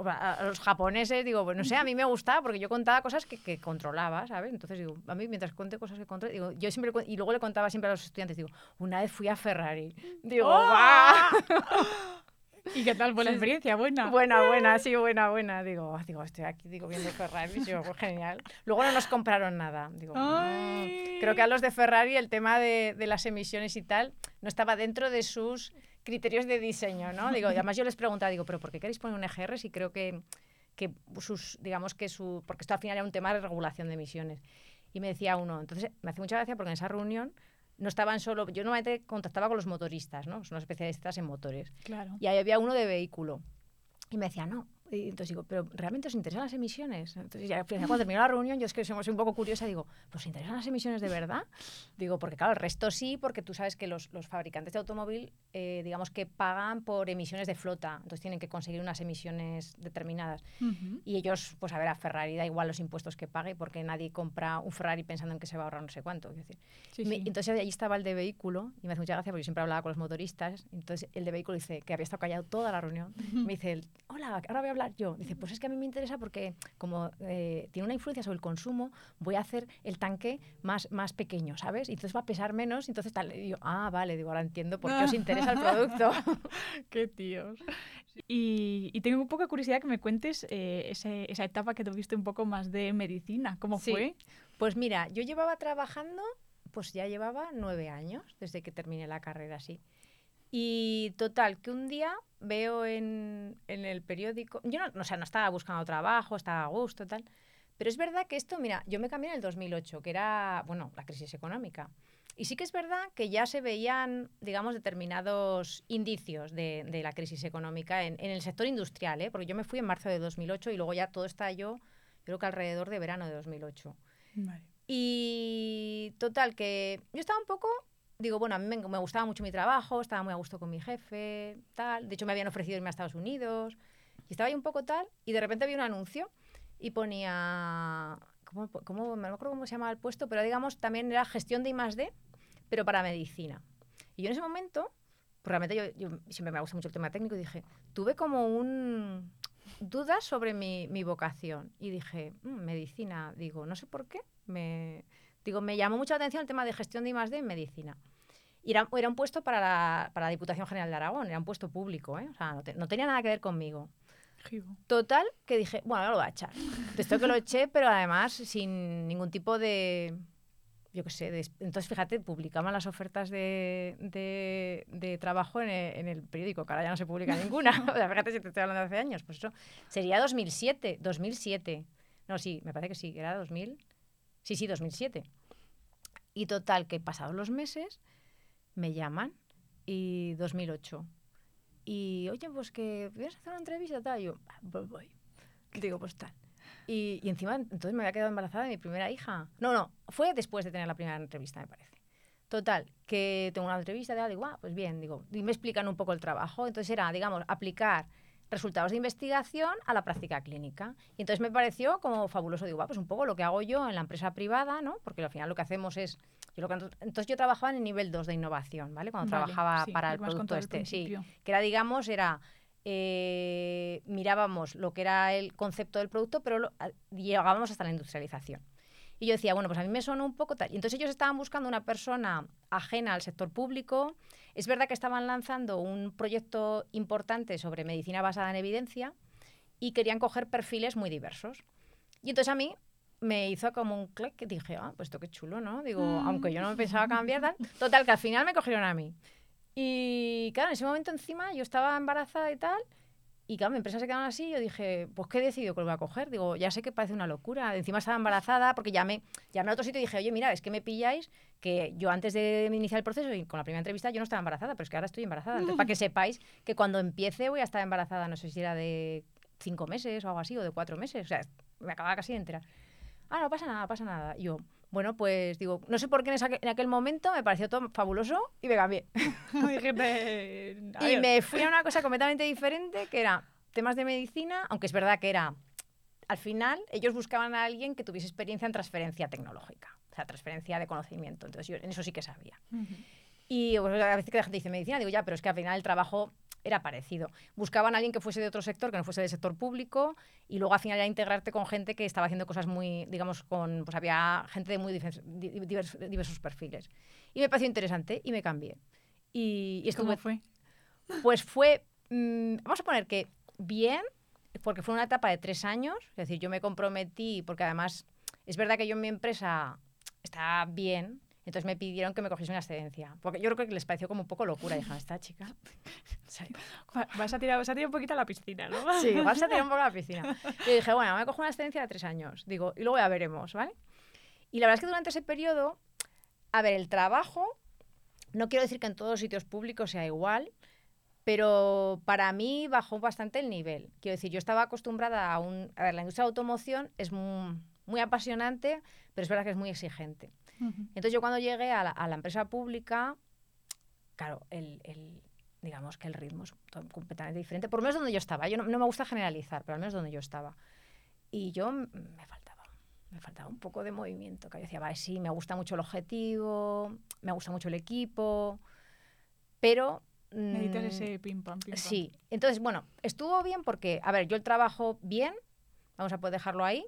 a los japoneses, digo, pues no sé, a mí me gustaba porque yo contaba cosas que, que controlaba, ¿sabes? Entonces digo, a mí mientras conté cosas que controlo, digo, yo siempre, y luego le contaba siempre a los estudiantes, digo, una vez fui a Ferrari. Digo, ¡Oh! ¿Y qué tal fue la experiencia? ¿Buena? Buena, buena, sí, buena, buena. Digo, digo estoy aquí digo, viendo Ferrari, digo, pues genial. Luego no nos compraron nada. Digo, creo que a los de Ferrari el tema de, de, las emisiones y tal no estaba dentro de sus criterios de diseño, ¿no? Digo, y además yo les preguntaba, digo, ¿pero por qué queréis poner un EGR si creo que, que sus, digamos que su, porque esto al final era un tema de regulación de emisiones. Y me decía uno, entonces me hace mucha gracia porque en esa reunión no estaban solo, yo normalmente contactaba con los motoristas, ¿no? Son especialistas en motores. Claro. Y ahí había uno de vehículo. Y me decía, no, y entonces digo, ¿pero realmente os interesan las emisiones? Entonces ya cuando terminó la reunión, yo es que soy un poco curiosa, digo, ¿pues os interesan las emisiones de verdad? Digo, porque claro, el resto sí, porque tú sabes que los, los fabricantes de automóvil, eh, digamos que pagan por emisiones de flota, entonces tienen que conseguir unas emisiones determinadas. Uh -huh. Y ellos, pues a ver, a Ferrari da igual los impuestos que pague, porque nadie compra un Ferrari pensando en que se va a ahorrar no sé cuánto. Es decir. Sí, me, sí. Entonces allí estaba el de vehículo, y me hace mucha gracia porque yo siempre hablaba con los motoristas, entonces el de vehículo dice, que había estado callado toda la reunión, uh -huh. me dice, hola, ahora voy a hablar yo. Dice, pues es que a mí me interesa porque como eh, tiene una influencia sobre el consumo, voy a hacer el tanque más, más pequeño, ¿sabes? Y entonces va a pesar menos, entonces tal. Y digo, ah, vale, digo, ahora entiendo por qué os interesa el producto. qué tíos. Y, y, tengo un poco de curiosidad que me cuentes eh, ese, esa etapa que tuviste un poco más de medicina. ¿Cómo sí. fue? Pues mira, yo llevaba trabajando, pues ya llevaba nueve años desde que terminé la carrera, sí. Y total, que un día veo en, en el periódico, yo no, o sea, no estaba buscando trabajo, estaba a gusto, tal, pero es verdad que esto, mira, yo me cambié en el 2008, que era, bueno, la crisis económica. Y sí que es verdad que ya se veían, digamos, determinados indicios de, de la crisis económica en, en, el sector industrial, ¿eh? porque yo me fui en marzo de 2008 y luego ya todo estalló, creo que alrededor de verano de 2008. Vale. Y total, que yo estaba un poco digo, bueno, a mí me, gustaba mucho mi trabajo, estaba muy a gusto con mi jefe, tal. De hecho, me habían ofrecido irme a Estados Unidos. Y estaba ahí un poco tal, y de repente había un anuncio y ponía. ¿Cómo, cómo, me acuerdo cómo se llamaba el puesto, pero digamos, también era gestión de I, pero para medicina. Y yo en ese momento, pues realmente yo, yo siempre me gusta mucho el tema técnico, y dije, tuve como un dudas sobre mi, mi vocación. Y dije, mmm, medicina, digo, no sé por qué, me, digo, me llamó mucho atención el tema de gestión de I+.D. en medicina. Y era, era un puesto para la, para la Diputación General de Aragón, era un puesto público, ¿eh? o sea, no, te, no tenía nada que ver conmigo. Total, que dije, bueno, ahora lo voy a echar. Esto que lo eché, pero además sin ningún tipo de, yo qué sé, de, entonces fíjate, publicaban las ofertas de, de, de trabajo en el, en el, periódico, que ahora ya no se publica ninguna. o sea, fíjate si te estoy hablando de hace años, pues eso sería 2007, 2007. No, sí, me parece que sí, era 2000. Sí, sí, 2007. Y total, que pasados los meses me llaman y 2008. Y, oye, pues que vienes a hacer una entrevista, tal. Y yo, pues voy. Digo, pues tal. Y, y, encima, entonces me había quedado embarazada de mi primera hija. No, no, fue después de tener la primera entrevista, me parece. Total, que tengo una entrevista, de, digo, ah, pues bien, digo, y me explican un poco el trabajo. Entonces era, digamos, aplicar resultados de investigación a la práctica clínica. Y entonces me pareció como fabuloso, digo, pues un poco lo que hago yo en la empresa privada, ¿no? Porque al final lo que hacemos es... Yo lo entonces yo trabajaba en el nivel 2 de innovación, ¿vale? Cuando trabajaba para el producto este. Sí, que era, digamos, era... Eh, mirábamos lo que era el concepto del producto, pero llegábamos hasta la industrialización. Y yo decía, bueno, pues a mí me suena un poco tal. Y entonces ellos estaban buscando una persona ajena al sector público. Es verdad que estaban lanzando un proyecto importante sobre medicina basada en evidencia y querían coger perfiles muy diversos. Y entonces a mí me hizo como un clic que dije, ah, pues esto qué chulo, ¿no? Digo, mm. aunque yo no me pensaba cambiar tal. Total, que al final me cogieron a mí. Y claro, en ese momento encima yo estaba embarazada y tal. Y claro, mi empresa se quedaron así. Yo dije, pues ¿qué he decidido que lo voy a coger? Digo, ya sé que parece una locura. Encima estaba embarazada porque llamé, llamé a otro sitio y dije, oye, mira, es que me pilláis que yo antes de iniciar el proceso y con la primera entrevista yo no estaba embarazada, pero es que ahora estoy embarazada. Entonces, para que sepáis que cuando empiece voy a estar embarazada, no sé si era de cinco meses o algo así, o de cuatro meses. O sea, me acababa casi de enterar. Ah, no pasa nada, pasa nada. Y yo, bueno, pues digo, no sé por qué en, aquel momento me pareció todo fabuloso y me cambié. y me fui a una cosa completamente diferente que era temas de medicina, aunque es verdad que era, al final, ellos buscaban a alguien que tuviese experiencia en transferencia tecnológica, o sea, transferencia de conocimiento. Entonces yo en eso sí que sabía. Y pues, a veces que la gente dice medicina, digo ya, pero es que al final el trabajo era parecido. Buscaban a alguien que fuese de otro sector, que no fuese del sector público, y luego al final era integrarte con gente que estaba haciendo cosas muy, digamos, con, pues había gente de muy diversos, perfiles. Y me pareció interesante y me cambié. Y, y ¿Cómo fue? Pues fue, mm, vamos a poner que bien, porque fue una etapa de tres años, es decir, yo me comprometí, porque además es verdad que yo en mi empresa estaba bien, entonces me pidieron que me cogiese una excedencia. Porque yo creo que les pareció como un poco locura. Dijeron, esta chica. vas, a tirar, vas a tirar un poquito a la piscina, ¿no? Sí, vas a tirar un poco a la piscina. Y dije, bueno, me cojo una excedencia de tres años. Digo, y luego ya veremos, ¿vale? Y la verdad es que durante ese periodo, a ver, el trabajo, no quiero decir que en todos los sitios públicos sea igual, pero para mí bajó bastante el nivel. Quiero decir, yo estaba acostumbrada a un... A ver, la industria de automoción es muy, apasionante, pero es verdad que es muy exigente. Entonces yo cuando llegué a la, empresa pública, claro, el, digamos que el ritmo es completamente diferente. Por lo menos donde yo estaba. Yo no, me gusta generalizar, pero al menos donde yo estaba. Y yo me faltaba, me faltaba un poco de movimiento. Que yo decía, vale, sí, me gusta mucho el objetivo, me gusta mucho el equipo, pero mm, ese pim pam, pim pam. Sí. Entonces, bueno, estuvo bien porque, a ver, yo el trabajo bien, vamos a poder dejarlo ahí,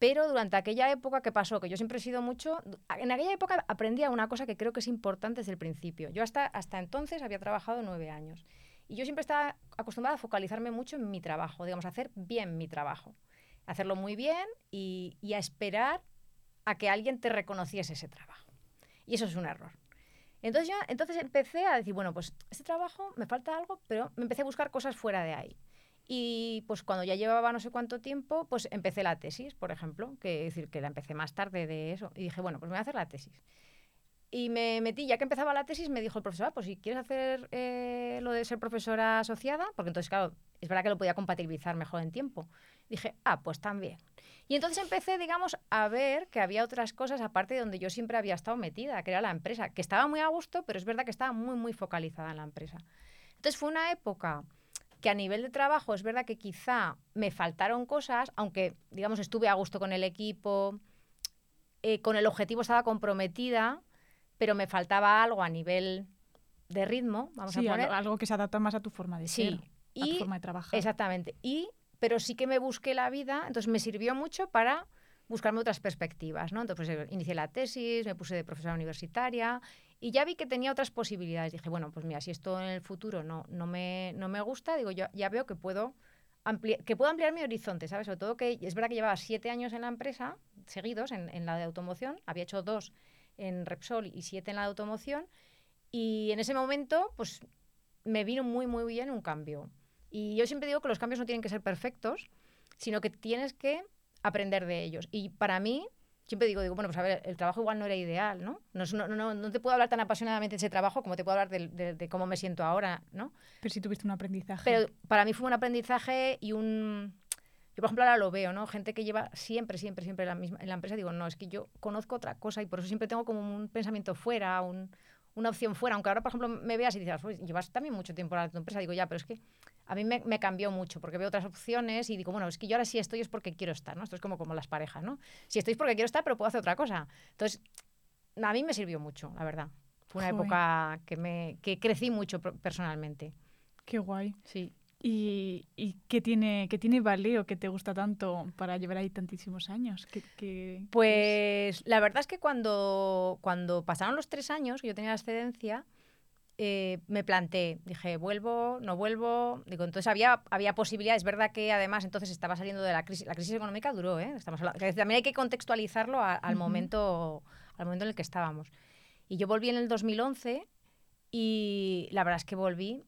pero durante aquella época que pasó, que yo siempre he sido mucho, en aquella época aprendía una cosa que creo que es importante desde el principio. Yo hasta, hasta entonces había trabajado nueve años y yo siempre estaba acostumbrada a focalizarme mucho en mi trabajo, digamos, a hacer bien mi trabajo, hacerlo muy bien y, y a esperar a que alguien te reconociese ese trabajo. Y eso es un error. Entonces, yo, entonces empecé a decir, bueno, pues este trabajo me falta algo, pero me empecé a buscar cosas fuera de ahí. Y pues cuando ya llevaba no sé cuánto tiempo, pues empecé la tesis, por ejemplo, que decir, que la empecé más tarde de eso. Y dije, bueno, pues me voy a hacer la tesis. Y me metí, ya que empezaba la tesis, me dijo el profesor, ah, pues si quieres hacer eh, lo de ser profesora asociada, porque entonces, claro, es verdad que lo podía compatibilizar mejor en tiempo. Dije, ah, pues también. Y entonces empecé, digamos, a ver que había otras cosas aparte de donde yo siempre había estado metida, que era la empresa, que estaba muy a gusto, pero es verdad que estaba muy, muy focalizada en la empresa. Entonces fue una época que a nivel de trabajo es verdad que quizá me faltaron cosas, aunque, digamos, estuve a gusto con el equipo, eh, con el objetivo estaba comprometida, pero me faltaba algo a nivel de ritmo, vamos a poner. algo que se adapta más a tu forma de ser, a tu forma de trabajar. Exactamente. Y pero sí que me busqué la vida, entonces me sirvió mucho para buscarme otras perspectivas, ¿no? Entonces pues, inicié la tesis, me puse de profesora universitaria y ya vi que tenía otras posibilidades. Dije, bueno, pues mira, si esto en el futuro no, no, me, no me gusta, digo, yo ya veo que puedo, que puedo ampliar mi horizonte, ¿sabes? Sobre todo que es verdad que llevaba siete años en la empresa, seguidos en, en la de automoción, había hecho dos en Repsol y siete en la de automoción, y en ese momento, pues me vino muy, muy bien un cambio. Y yo siempre digo que los cambios no tienen que ser perfectos, sino que tienes que aprender de ellos. Y para mí, siempre digo, digo, bueno, pues a ver, el trabajo igual no era ideal, ¿no? No, no, no, te puedo hablar tan apasionadamente de ese trabajo como te puedo hablar de, de, cómo me siento ahora, ¿no? Pero sí tuviste un aprendizaje. Pero para mí fue un aprendizaje y un, Yo, por ejemplo, ahora lo veo, ¿no? Gente que lleva siempre, siempre, siempre la, misma, en la empresa, digo, no, es que yo conozco otra cosa y por eso siempre tengo como un pensamiento fuera, un, una opción fuera. Aunque ahora, por ejemplo, me veas y dices, pues, llevas también mucho tiempo en tu empresa, digo, ya, pero es que a mí me, me, cambió mucho porque veo otras opciones y digo, bueno, es que yo ahora sí estoy es porque quiero estar, ¿no? Esto es como, como las parejas, ¿no? Si estoy es porque quiero estar, pero puedo hacer otra cosa. Entonces, a mí me sirvió mucho, la verdad. Fue una Joder. época que, me, que crecí mucho personalmente. Qué guay. Sí. ¿Y, y qué tiene, qué tiene Valeo que te gusta tanto para llevar ahí tantísimos años? ¿Qué, qué- Pues la verdad es que cuando, cuando pasaron los tres años, que yo tenía la excedencia, eh, me planteé, dije, vuelvo, no vuelvo. Digo, entonces había, había posibilidades. Es verdad que además entonces estaba saliendo de la crisis. La crisis económica duró, ¿eh? Estamos hablando- también hay que contextualizarlo a- al, momento, al momento en el que estábamos. Y yo volví en el 2011 y la verdad es que volví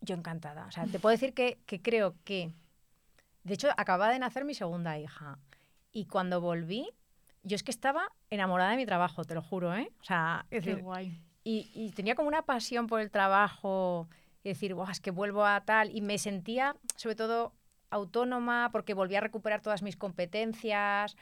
yo encantada. O sea, te puedo decir que, que creo que, de hecho, acababa de nacer mi segunda hija. Y cuando volví, yo es que estaba enamorada de mi trabajo, te lo juro, ¿eh? O sea, es Qué decir, guay. Y, y tenía como una pasión por el trabajo y decir, "Buah, es que vuelvo a tal. Y me sentía, sobre todo, autónoma porque volví a recuperar todas mis competencias.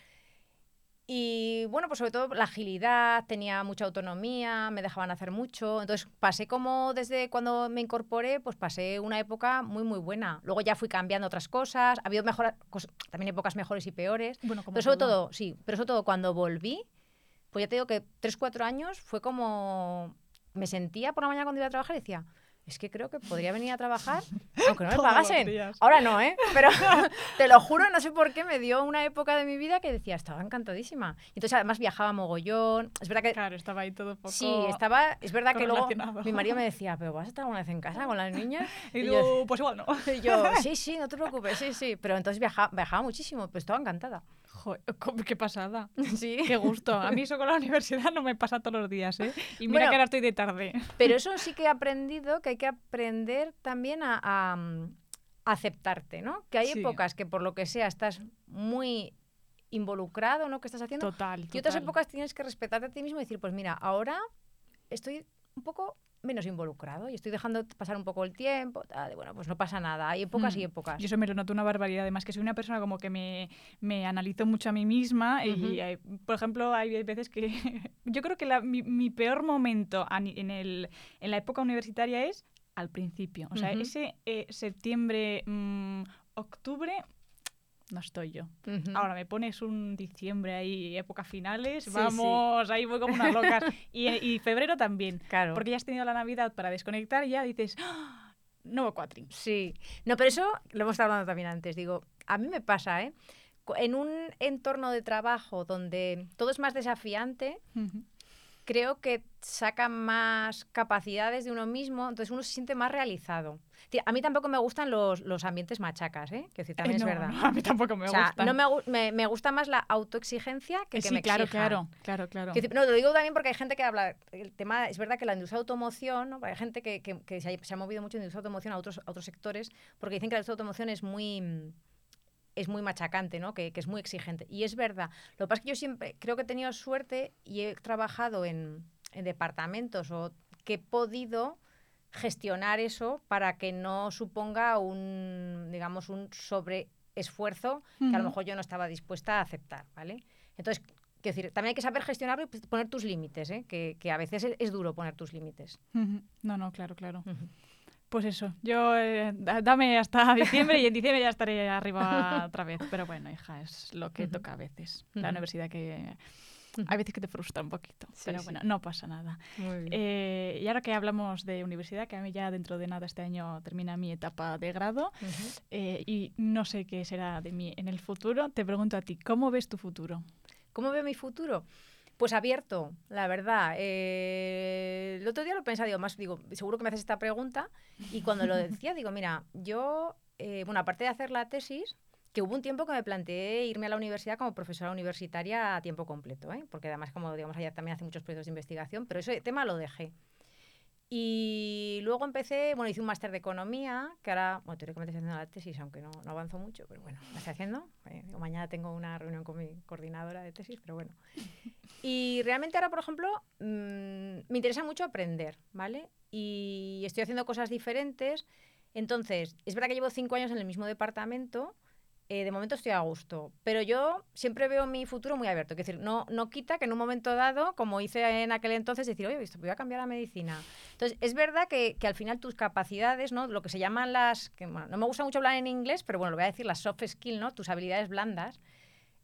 Y bueno, pues sobre todo la agilidad, tenía mucha autonomía, me dejaban hacer mucho. Entonces pasé como desde cuando me incorporé, pues pasé una época muy, muy buena. Luego ya fui cambiando otras cosas, ha habido mejora- cos- también épocas mejores y peores. Bueno, como Pero sobre todo, sí, pero sobre todo cuando volví, pues ya te digo que tres, cuatro años fue como... Me sentía por la mañana cuando iba a trabajar y decía, es que creo que podría venir a trabajar aunque no me pagasen. Ahora no, ¿eh? Pero te lo juro, no sé por qué me dio una época de mi vida que decía, estaba encantadísima. Entonces además viajaba mogollón. Es verdad que... Claro, estaba ahí todo poco... Sí, estaba, es verdad que luego mi marido me decía, pero vas a estar alguna vez en casa con las niñas. Y Y yo- pues igual no. Y yo, sí, sí, no te preocupes, sí, sí. Pero entonces viajaba, viajaba muchísimo, pero estaba encantada. Joder, qué pasada. Sí. Qué gusto. A mí eso con la universidad no me pasa todos los días, ¿eh? Y mira Bueno. que ahora estoy de tarde. Pero eso sí que he aprendido, que hay que aprender también a, a, mm, aceptarte, ¿no? Que hay Sí. épocas que por lo que sea estás muy involucrado, ¿no? Que estás haciendo. Total, Y otras épocas tienes que respetarte a ti mismo y decir, pues mira, ahora estoy un poco menos involucrado y estoy dejando pasar un poco el tiempo, tal, bueno, pues no pasa nada, hay épocas y Mm. épocas. Yo eso me lo noto una barbaridad. Además, que soy una persona como que me, me analizo mucho a mí misma. Y, hay- por ejemplo, hay veces que. yo creo que la- mi, mi peor momento en, el, en la época universitaria es al principio. O sea, ese eh, septiembre, mm, octubre. No estoy yo. Ahora me pones un diciembre ahí, época finales, Sí, sí. vamos, ahí voy como unas locas. y, y febrero también. claro. Porque ya has tenido la Navidad para desconectar y ya dices, ¡Ah! nuevo cuatri. Sí, no, pero eso lo hemos estado hablando también antes. Digo, a mí me pasa, ¿eh? En un entorno de trabajo donde todo es más desafiante, creo que saca más capacidades de uno mismo, entonces uno se siente más realizado. Tía, A mí tampoco me gustan los, los ambientes machacas, ¿eh? Que decir, también Eh, es verdad. no, a mí tampoco me o sea, gustan. no me, me, me gusta más la autoexigencia que Eh, que sí, me claro, exijan. claro, claro, claro. No, lo digo también porque hay gente que habla, el tema, es verdad que la industria de automoción, ¿no? hay gente que, que- que se, ha, se ha movido mucho de la industria de automoción a otros, a otros sectores, porque dicen que la industria de automoción es muy, mm, es muy machacante, ¿no? que, que es muy exigente. Y es verdad. Lo que pasa es que yo siempre creo que he tenido suerte y he trabajado en, en departamentos o que he podido gestionar eso para que no suponga un, digamos, un sobreesfuerzo que a lo mejor yo no estaba dispuesta a aceptar, ¿vale? Entonces, quiero decir, también hay que saber gestionarlo y pues, poner tus límites, ¿eh? que, que a veces es, es duro poner tus límites. Ujú. No, no, claro, claro. Ujú. Pues eso, yo eh, da- dame hasta diciembre y en diciembre ya estaré arriba otra vez. Pero bueno, hija, es lo que toca a veces. La universidad que hay veces que te frustra un poquito. Sí, pero sí. bueno, no pasa nada. Muy bien. Eh, y ahora que hablamos de universidad, que a mí ya dentro de nada este año termina mi etapa de grado eh, y no sé qué será de mí en el futuro, te pregunto a ti, ¿cómo ves tu futuro? ¿Cómo veo mi futuro? Pues abierto, la verdad. Eh, el otro día lo pensaba, digo, más, digo, seguro que me haces esta pregunta. Y cuando lo decía, digo, mira, yo, eh, bueno, aparte de hacer la tesis, que hubo un tiempo que me planteé irme a la universidad como profesora universitaria a tiempo completo, ¿eh? porque además, como digamos, allá también hace muchos proyectos de investigación, pero ese tema lo dejé. Y luego empecé, bueno, hice un máster de economía, que ahora, bueno, teóricamente estoy haciendo la tesis, aunque no, no avanzo mucho, pero bueno, la estoy haciendo. Eh, digo, mañana tengo una reunión con mi coordinadora de tesis, pero bueno. Y realmente ahora, por ejemplo, mm, me interesa mucho aprender, ¿vale? Y estoy haciendo cosas diferentes. Entonces, es verdad que llevo cinco años en el mismo departamento, eh, de momento estoy a gusto, pero yo siempre veo mi futuro muy abierto. Es decir, no, no quita que en un momento dado, como hice en aquel entonces, decir, oye, visto, voy a cambiar la medicina. Entonces, es verdad que, que, al final tus capacidades, ¿no? lo que se llaman las, no me gusta mucho hablar en inglés, pero bueno, lo voy a decir, las soft skills, ¿no? tus habilidades blandas,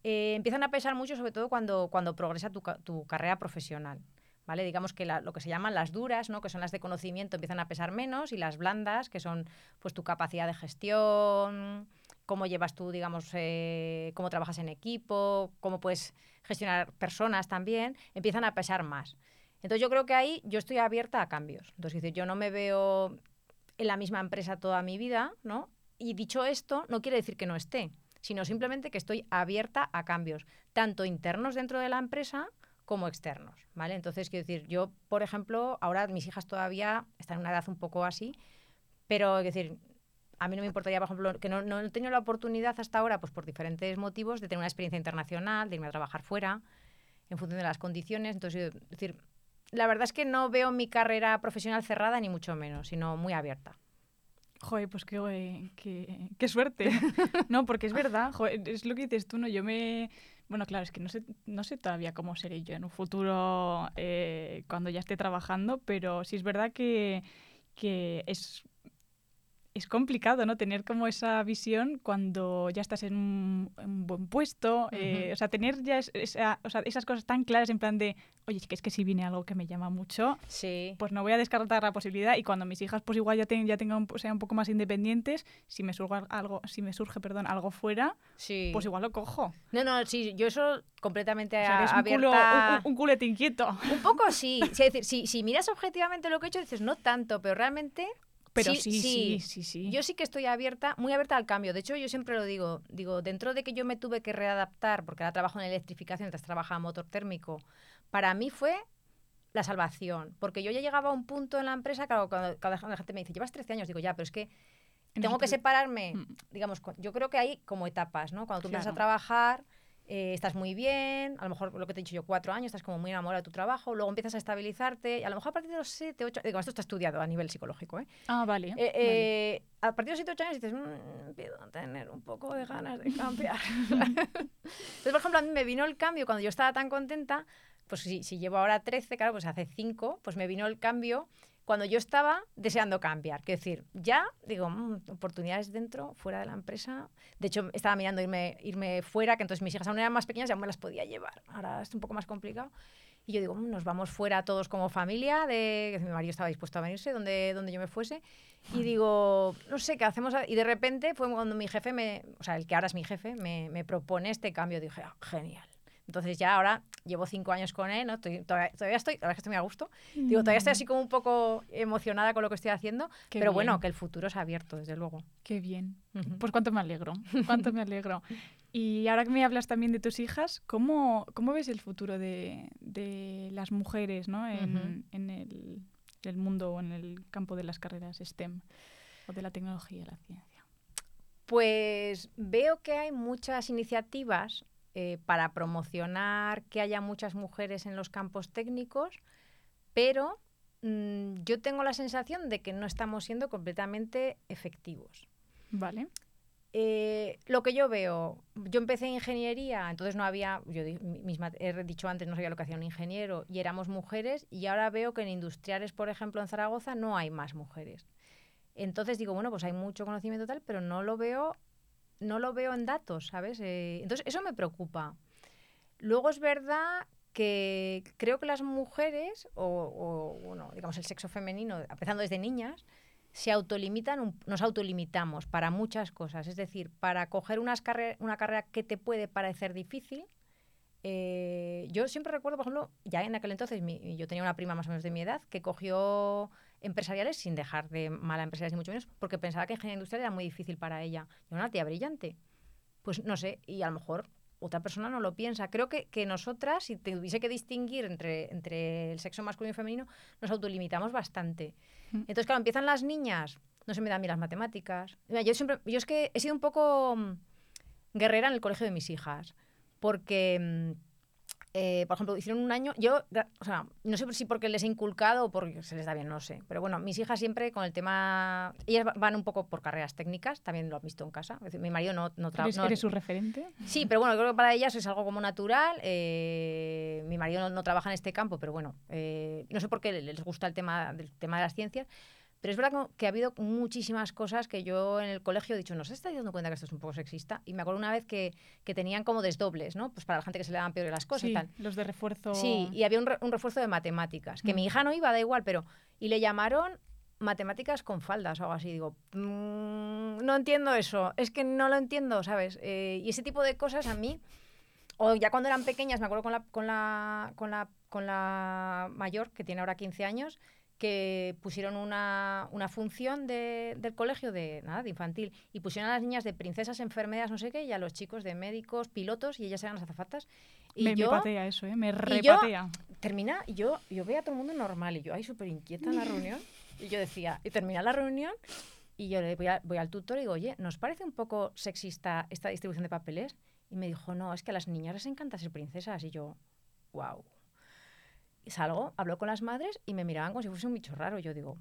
eh, empiezan a pesar mucho, sobre todo cuando, cuando progresa tu, tu carrera profesional. ¿Vale? Digamos que lo que se llaman las duras, ¿no? que son las de conocimiento, empiezan a pesar menos, y las blandas, que son pues tu capacidad de gestión, cómo llevas tú, digamos, eh, cómo trabajas en equipo, cómo puedes gestionar personas también, empiezan a pesar más. Entonces yo creo que ahí yo estoy abierta a cambios. Entonces, decir, yo no me veo en la misma empresa toda mi vida, ¿no? Y dicho esto, no quiere decir que no esté, sino simplemente que estoy abierta a cambios, tanto internos dentro de la empresa como externos, ¿vale? Entonces, quiero decir, yo, por ejemplo, ahora mis hijas todavía están en una edad un poco así, pero, quiero decir, a mí no me importaría, por ejemplo, que no, no he tenido la oportunidad hasta ahora, pues por diferentes motivos, de tener una experiencia internacional, de irme a trabajar fuera, en función de las condiciones. Entonces, es decir, la verdad es que no veo mi carrera profesional cerrada, ni mucho menos, sino muy abierta. Joder, pues qué, qué, qué suerte. no, porque es verdad, joder, es lo que dices tú, ¿no? Yo me... Bueno, claro, es que no sé, no sé todavía cómo seré yo en un futuro eh, cuando ya esté trabajando, pero sí es verdad que, que es es complicado, ¿no? Tener como esa visión cuando ya estás en un, buen puesto, eh, o sea, tener ya esas cosas tan claras en plan de, oye, es que, es que si viene algo que me llama mucho, sí. pues no voy a descartar la posibilidad y cuando mis hijas pues igual ya, ya tengan, sean un poco más independientes, si me surge algo, si me surge, perdón, algo fuera, sí. pues igual lo cojo. No, no, sí, yo eso completamente o sea, un, culo, un, culete inquieto. Un poco sí, es decir, si, si miras objetivamente lo que he hecho, dices, no tanto, pero realmente pero sí sí, sí, sí, Yo sí que estoy abierta, muy abierta al cambio. De hecho, yo siempre lo digo, digo, dentro de que yo me tuve que readaptar, porque ahora trabajo en electrificación, antes trabajaba en motor térmico, para mí fue la salvación. Porque yo ya llegaba a un punto en la empresa, claro, cuando, cuando la gente me dice, llevas 13 años, digo, ya, pero es que tengo que separarme, mm. digamos, yo creo que hay como etapas, ¿no? Cuando tú empiezas a trabajar eh, estás muy bien, a lo mejor lo que te he dicho yo, cuatro años, estás como muy enamorado de tu trabajo, luego empiezas a estabilizarte, y a lo mejor a partir de los siete, ocho, digo, esto está estudiado a nivel psicológico, ¿eh? Ah, vale. Eh, eh, a partir de los siete, ocho años dices, mmm, empiezo a tener un poco de ganas de cambiar. Entonces, por ejemplo, a mí me vino el cambio cuando yo estaba tan contenta, pues si, si llevo ahora 13, claro, pues hace 5, pues me vino el cambio cuando yo estaba deseando cambiar. Quiero decir, ya digo, mmm, oportunidades dentro, fuera de la empresa. De hecho, estaba mirando irme, irme fuera, que entonces mis hijas aún eran más pequeñas, ya me las podía llevar. Ahora es un poco más complicado. Y yo digo, mmm, nos vamos fuera todos como familia, de que mi marido estaba dispuesto a venirse donde, donde yo me fuese. Y digo, no sé, ¿qué hacemos? Y de repente fue cuando mi jefe, me, o sea, el que ahora es mi jefe, me, me propone este cambio. Dije, ah, genial. Entonces ya ahora llevo cinco años con él, ¿no? Estoy, todavía, estoy, la verdad que estoy muy a gusto. Digo, todavía estoy así como un poco emocionada con lo que estoy haciendo, pero bueno, que el futuro es abierto, desde luego. Qué bien. Pues cuánto me alegro, cuánto me alegro. Y ahora que me hablas también de tus hijas, ¿cómo, cómo ves el futuro de, de las mujeres ¿no? en, en el, el, mundo o en el campo de las carreras STEM o de la tecnología y la ciencia? Pues veo que hay muchas iniciativas eh, para promocionar que haya muchas mujeres en los campos técnicos, pero mm, yo tengo la sensación de que no estamos siendo completamente efectivos. Vale. Eh, lo que yo veo, yo empecé ingeniería, entonces no había, yo misma he dicho antes, no sabía lo que hacía un ingeniero y éramos mujeres y ahora veo que en industriales, por ejemplo, en Zaragoza no hay más mujeres. Entonces digo, bueno, pues hay mucho conocimiento tal, pero no lo veo no lo veo en datos, ¿sabes? Eh, entonces, eso me preocupa. Luego es verdad que creo que las mujeres, o, bueno, digamos el sexo femenino, empezando desde niñas, se autolimitan, nos autolimitamos para muchas cosas. Es decir, para coger una carrera que te puede parecer difícil, eh, yo siempre recuerdo, por ejemplo, ya en aquel entonces yo tenía una prima más o menos de mi edad que cogió empresariales sin dejar de mala empresariales ni mucho menos, porque pensaba que ingeniería industrial era muy difícil para ella. Y una tía brillante. Pues no sé, y a lo mejor otra persona no lo piensa. Creo que, que nosotras, si tuviese que distinguir entre, entre el sexo masculino y femenino, nos autolimitamos bastante. Mm. Entonces, claro, empiezan las niñas, no se me dan bien las matemáticas. yo siempre, yo es que he sido un poco mm, guerrera en el colegio de mis hijas, porque mm, eh, por ejemplo, hicieron un año, yo, o sea, no sé si porque les he inculcado o porque se les da bien, no sé, pero bueno, mis hijas siempre con el tema, ellas van un poco por carreras técnicas, también lo han visto en casa, mi marido no, no trabaja. ¿Eres, su referente? Sí, pero bueno, creo que para ellas es algo como natural, eh, mi marido no, trabaja en este campo, pero bueno, eh, no sé por qué les gusta el tema, del tema de las ciencias, pero es verdad que ha habido muchísimas cosas que yo en el colegio he dicho, no se está dando cuenta que esto es un poco sexista. Y me acuerdo una vez que, que tenían como desdobles, ¿no? Pues para la gente que se le dan peor las cosas sí, y tal. los de refuerzo. Sí, y había un, un refuerzo de matemáticas, que mi mm. hija no iba, da igual, pero... Y le llamaron matemáticas con faldas o algo así. Digo, mmm, no entiendo eso, es que no lo entiendo, ¿sabes? Eh, y ese tipo de cosas a mí, o ya cuando eran pequeñas, me acuerdo con la, con la, con la, con la mayor, que tiene ahora 15 años, que pusieron una, una función de, del colegio de nada de infantil y pusieron a las niñas de princesas, enfermeras, no sé qué, y a los chicos de médicos, pilotos, y ellas eran las azafatas. Y me, yo, me patea eso, ¿eh? me repatea. termina, y yo, yo veía a todo el mundo normal, y yo ahí súper inquieta en la reunión, y yo decía, y termina la reunión, y yo le voy, voy al tutor y digo, oye, ¿nos parece un poco sexista esta distribución de papeles? Y me dijo, no, es que a las niñas les encanta ser princesas, y yo, wow salgo, hablo con las madres y me miraban como si fuese un bicho raro. Yo digo,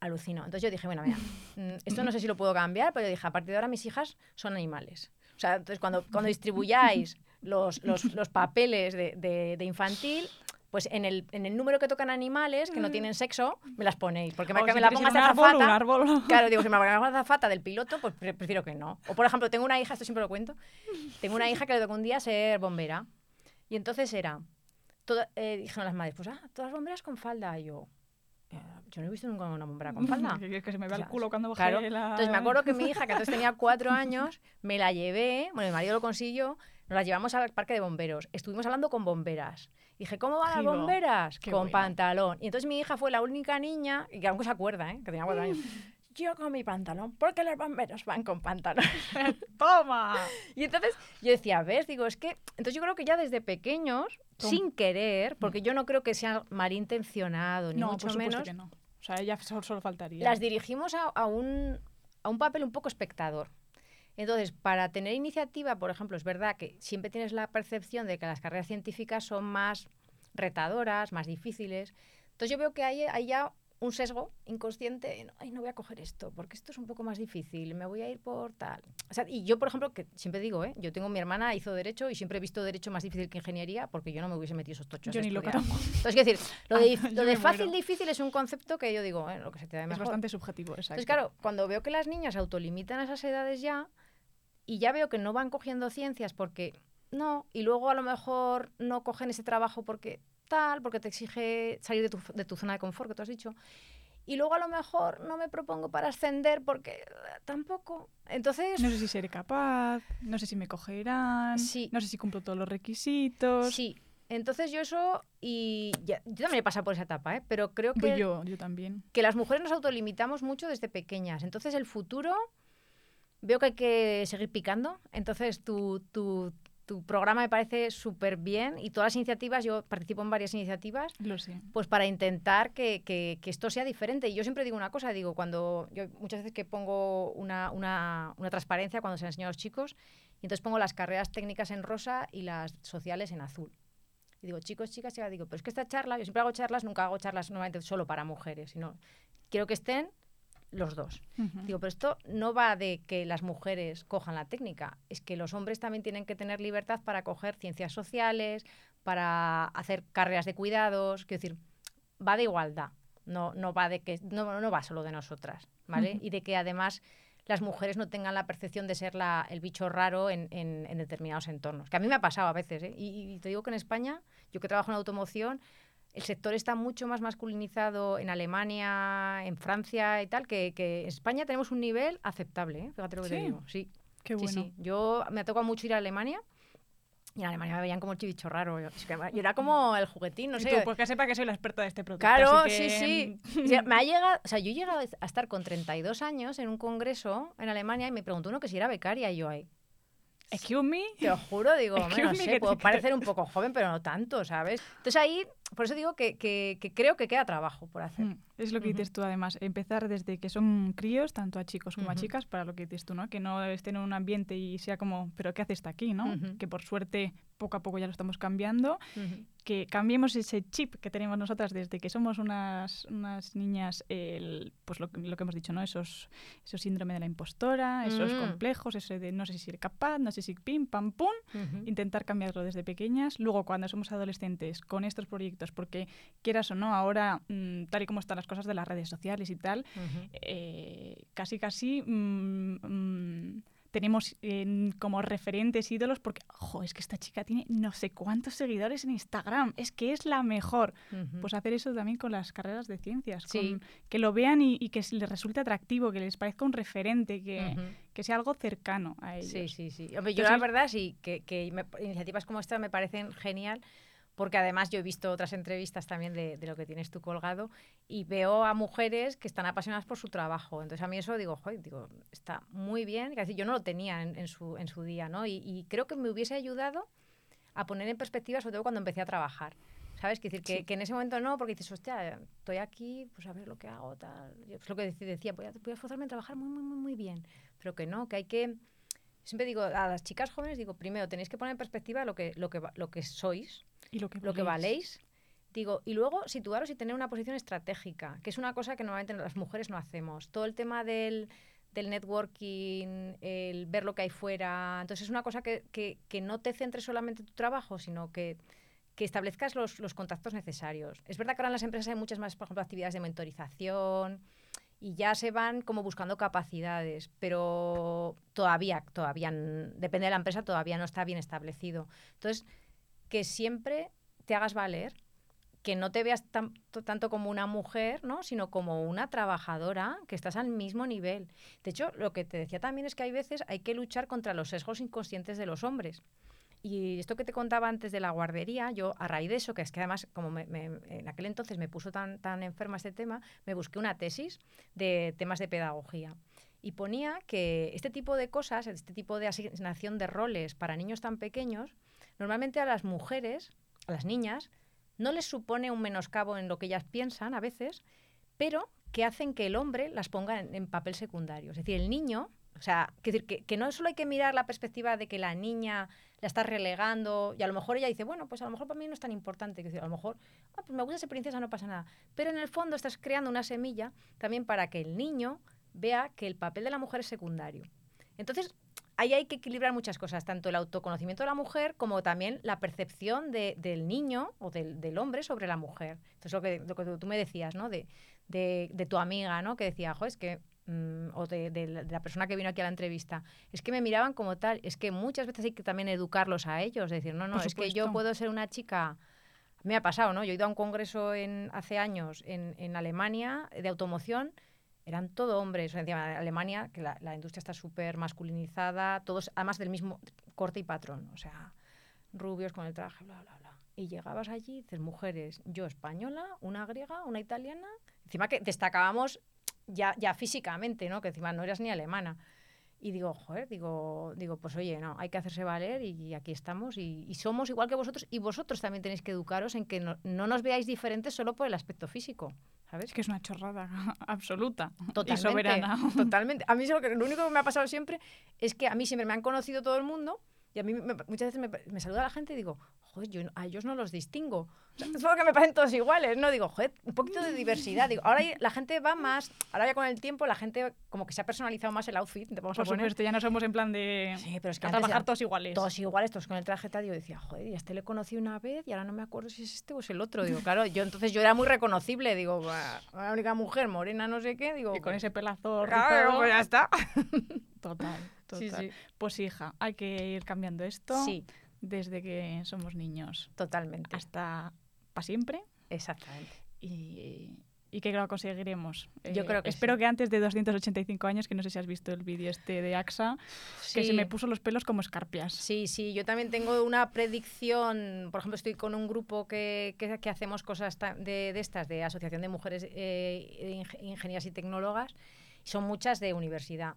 alucino. Entonces yo dije, bueno, mira, mm, esto no sé si lo puedo cambiar, pero yo dije, a partir de ahora mis hijas son animales. O sea, entonces cuando, cuando distribuyáis los, los, los papeles de, de, infantil, pues en el, en el número que tocan animales que no mm. tienen sexo, me las ponéis. Porque me, me la pongas azafata. Árbol, claro, digo, si me la pongo azafata del piloto, pues prefiero que no. O por ejemplo, tengo una hija, esto siempre lo cuento, tengo una hija que le tocó un día ser bombera. Y entonces era, eh, dijeron las madres, pues ah, todas bomberas con falda. Y yo, eh, yo no he visto nunca una bombera con falda. que se me va el culo cuando bajé claro. Entonces me acuerdo que mi hija, que entonces tenía cuatro años, me la llevé, bueno, mi marido lo consiguió, nos la llevamos al parque de bomberos. Estuvimos hablando con bomberas. Dije, ¿cómo van las bomberas? con pantalón. Y entonces mi hija fue la única niña, y que aún se acuerda, ¿eh? que tenía cuatro años, yo con mi pantalón, porque los bomberos van con pantalón. ¡Toma! Y entonces yo decía, ¿ves? Digo, es que. Entonces yo creo que ya desde pequeños, sin querer, porque yo no creo que sea malintencionado, ni mucho menos. Que no. O sea, ella solo, faltaría. Las dirigimos a, un, a un papel un poco espectador. Entonces, para tener iniciativa, por ejemplo, es verdad que siempre tienes la percepción de que las carreras científicas son más retadoras, más difíciles. Entonces yo veo que hay, hay ya un sesgo inconsciente, ay, no voy a coger esto, porque esto es un poco más difícil, me voy a ir por tal. O sea, y yo, por ejemplo, que siempre digo, ¿eh? yo tengo mi hermana, hizo Derecho y siempre he visto Derecho más difícil que Ingeniería porque yo no me hubiese metido esos tochos. Yo ni lo Entonces, es decir, lo de, ah, lo de fácil, difícil es un concepto que yo digo, lo que se te da mejor. Es bastante subjetivo, exacto. Entonces, claro, cuando veo que las niñas autolimitan a esas edades ya, y ya veo que no van cogiendo ciencias porque no, y luego a lo mejor no cogen ese trabajo porque tal, porque te exige salir de tu, de tu zona de confort, que tú has dicho y luego a lo mejor no me propongo para ascender porque eh, tampoco. Entonces... No sé si seré capaz, no sé si me cogerán, sí. no sé si cumplo todos los requisitos. Sí, entonces yo eso, y ya, yo también he pasado por esa etapa, ¿eh? pero creo que... Yo, yo también. Que las mujeres nos autolimitamos mucho desde pequeñas. Entonces el futuro, veo que hay que seguir picando. Entonces tu, tu, tu programa me parece súper bien y todas las iniciativas, yo participo en varias iniciativas, Lo sé. pues para intentar que, que, que, esto sea diferente. Y yo siempre digo una cosa, digo, cuando yo muchas veces que pongo una, una, una transparencia cuando se enseña a los chicos, y entonces pongo las carreras técnicas en rosa y las sociales en azul. Y digo, chicos, chicas, ya digo, pero es que esta charla, yo siempre hago charlas, nunca hago charlas normalmente solo para mujeres, sino quiero que estén los dos. Digo, pero esto no va de que las mujeres cojan la técnica, es que los hombres también tienen que tener libertad para coger ciencias sociales, para hacer carreras de cuidados, quiero decir, va de igualdad, no, no va de que no, no va solo de nosotras, ¿vale? Y de que además las mujeres no tengan la percepción de ser la, el bicho raro en, en, determinados entornos. Que a mí me ha pasado a veces, ¿eh? y, y, te digo que en España, yo que trabajo en automoción, el sector está mucho más masculinizado en Alemania, en Francia y tal, que, en España tenemos un nivel aceptable, ¿eh? fíjate lo que te digo. Sí. Qué bueno. Sí, Yo me ha tocado mucho ir a Alemania. Y en Alemania me veían como el chivicho raro. Yo, era como el juguetín, no sé. Tú, pues que sepa que soy la experta de este producto. Claro, sí, sí. me ha llegado, o sea, yo he llegado a estar con 32 años en un congreso en Alemania y me preguntó uno que si era becaria y yo ahí. Excuse me. Te lo juro, digo, no sé, puedo parecer un poco joven, pero no tanto, ¿sabes? Entonces ahí, por eso digo que, que, creo que queda trabajo por hacer. Mm. Es lo que dices tú, además, empezar desde que son críos, tanto a chicos como a chicas, para lo que dices tú, ¿no? Que no estén en un ambiente y sea como, ¿pero qué hace esta aquí, no? Que por suerte poco a poco ya lo estamos cambiando que cambiemos ese chip que tenemos nosotras desde que somos unas, unas niñas, el, pues lo, lo, que hemos dicho, ¿no? Esos, esos síndrome de la impostora, esos mm. complejos, ese de no sé si ser capaz, no sé si pim, pam, pum, intentar cambiarlo desde pequeñas. Luego, cuando somos adolescentes, con estos proyectos, porque quieras o no, ahora, mm, tal y como están las cosas de las redes sociales y tal, eh, casi, casi... Mm, tenemos como referentes ídolos porque, ojo, es que esta chica tiene no sé cuántos seguidores en Instagram, es que es la mejor. Pues hacer eso también con las carreras de ciencias, que lo vean y, que les resulte atractivo, que les parezca un referente, que, que sea algo cercano a ellos. Sí, sí, sí. yo la verdad sí, que, que iniciativas como esta me parecen genial porque además yo he visto otras entrevistas también de, lo que tienes tú colgado y veo a mujeres que están apasionadas por su trabajo. Entonces a mí eso digo, joder, digo, está muy bien, casi yo no lo tenía en, su, en su día, ¿no? Y, creo que me hubiese ayudado a poner en perspectiva, sobre todo cuando empecé a trabajar. ¿Sabes? Que decir, que, que, en ese momento no, porque dices, hostia, estoy aquí, pues a ver lo que hago, tal. Es lo que decía, voy a, voy a esforzarme en trabajar muy, muy, muy, muy bien. Pero que no, que hay que siempre digo a las chicas jóvenes, digo, primero tenéis que poner en perspectiva lo que, lo que, lo que sois y lo que, lo que valéis. Digo, y luego situaros y tener una posición estratégica, que es una cosa que normalmente las mujeres no hacemos. Todo el tema del, del networking, el ver lo que hay fuera. Entonces es una cosa que, que, que no te centres solamente en tu trabajo, sino que, que establezcas los, los, contactos necesarios. Es verdad que ahora en las empresas hay muchas más, por ejemplo, actividades de mentorización, y ya se van como buscando capacidades, pero todavía, todavía, depende de la empresa, todavía no está bien establecido. Entonces, que siempre te hagas valer, que no te veas tanto como una mujer, ¿no? sino como una trabajadora, que estás al mismo nivel. De hecho, lo que te decía también es que hay veces hay que luchar contra los sesgos inconscientes de los hombres. Y esto que te contaba antes de la guardería, yo a raíz de eso, que es que además como en aquel entonces me puso tan, tan enferma este tema, me busqué una tesis de temas de pedagogía. Y ponía que este tipo de cosas, este tipo de asignación de roles para niños tan pequeños, normalmente a las mujeres, a las niñas, no les supone un menoscabo en lo que ellas piensan a veces, pero que hacen que el hombre las ponga en papel secundario. Es decir, el niño o sea, que, que, no solo hay que mirar la perspectiva de que la niña la está relegando y a lo mejor ella dice, bueno, pues a lo mejor para mí no es tan importante, que a lo mejor, ah, pues me gusta ser princesa, no pasa nada. Pero en el fondo estás creando una semilla también para que el niño vea que el papel de la mujer es secundario. Entonces, ahí hay que equilibrar muchas cosas, tanto el autoconocimiento de la mujer como también la percepción del niño o del, hombre sobre la mujer. Entonces, lo que, lo que tú me decías, ¿no? De, de, tu amiga, ¿no? Que decía, jo, es que Mm, o de, la persona que vino aquí a la entrevista, es que me miraban como tal, es que muchas veces hay que también educarlos a ellos, decir, no, no, es que yo puedo ser una chica, me ha pasado, ¿no? Yo he ido a un congreso en, hace años en, en Alemania de automoción, eran todo hombres, en Alemania, que la, la industria está súper masculinizada, todos además del mismo corte y patrón, o sea, rubios con el traje, bla, bla, bla. Y llegabas allí, dices, mujeres, yo española, una griega, una italiana, encima que destacábamos ya, ya físicamente, ¿no? Que encima no eras ni alemana. Y digo, joder, digo, digo, pues oye, no, hay que hacerse valer y, aquí estamos y, somos igual que vosotros y vosotros también tenéis que educaros en que no, no, nos veáis diferentes solo por el aspecto físico, ¿sabes? Que es una chorrada absoluta totalmente, y soberana. Totalmente. A mí lo, que, lo único que me ha pasado siempre es que a mí siempre me han conocido todo el mundo y a mí muchas veces me, me, saluda la gente y digo, joder, yo a ellos no los distingo. es porque me parecen todos iguales, ¿no? Digo, joder, un poquito de diversidad. Digo, ahora la gente va más, ahora ya con el tiempo la gente como que se ha personalizado más el outfit. vamos Por a poner. supuesto, ya no somos en plan de sí, pero es que a trabajar todos iguales. Todos iguales, todos con el traje tal. Yo decía, joder, y a este le conocí una vez y ahora no me acuerdo si es este o es el otro. Digo, claro, yo entonces yo era muy reconocible. Digo, la única mujer morena, no sé qué. Digo, y con ese pelazo. Claro, pues ya está. Total. Sí, sí. Pues hija, hay que ir cambiando esto sí. desde que somos niños. Totalmente. Hasta para siempre. Exactamente. Y, y que lo conseguiremos. Yo creo que Espero que antes de 285 años, que no sé si has visto el vídeo este de AXA, que se me puso los pelos como escarpias. Sí, sí, yo también tengo una predicción, por ejemplo, estoy con un grupo que, que, hacemos cosas de, de, estas, de Asociación de Mujeres eh, Ingenieras y Tecnólogas, son muchas de universidad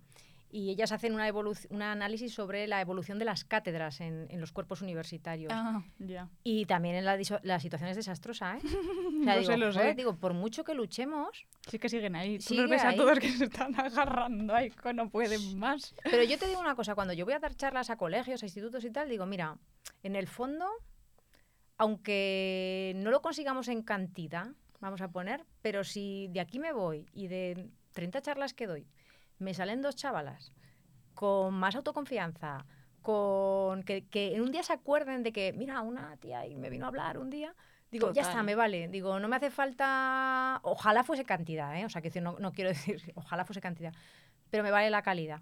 y ellas hacen una un análisis sobre la evolución de las cátedras en, en los cuerpos universitarios. Ah, ya. Y también en la, la situación es desastrosa, ¿eh? O sea, Lo digo, sé, lo joder, sé. digo, por mucho que luchemos, Sí que siguen ahí. Tú los ves a ahí. todos que se están agarrando ahí, que no pueden más. Pero yo te digo una cosa, cuando yo voy a dar charlas a colegios, a institutos y tal, digo, mira, en el fondo, aunque no lo consigamos en cantidad, vamos a poner, pero si de aquí me voy y de 30 charlas que doy, me salen dos chavalas con más autoconfianza, con que, que en un día se acuerden de que, mira, una tía y me vino a hablar un día, digo, ya está, me vale. Digo, no me hace falta, ojalá fuese cantidad, ¿eh? O sea, que no, no quiero decir, ojalá fuese cantidad, pero me vale la calidad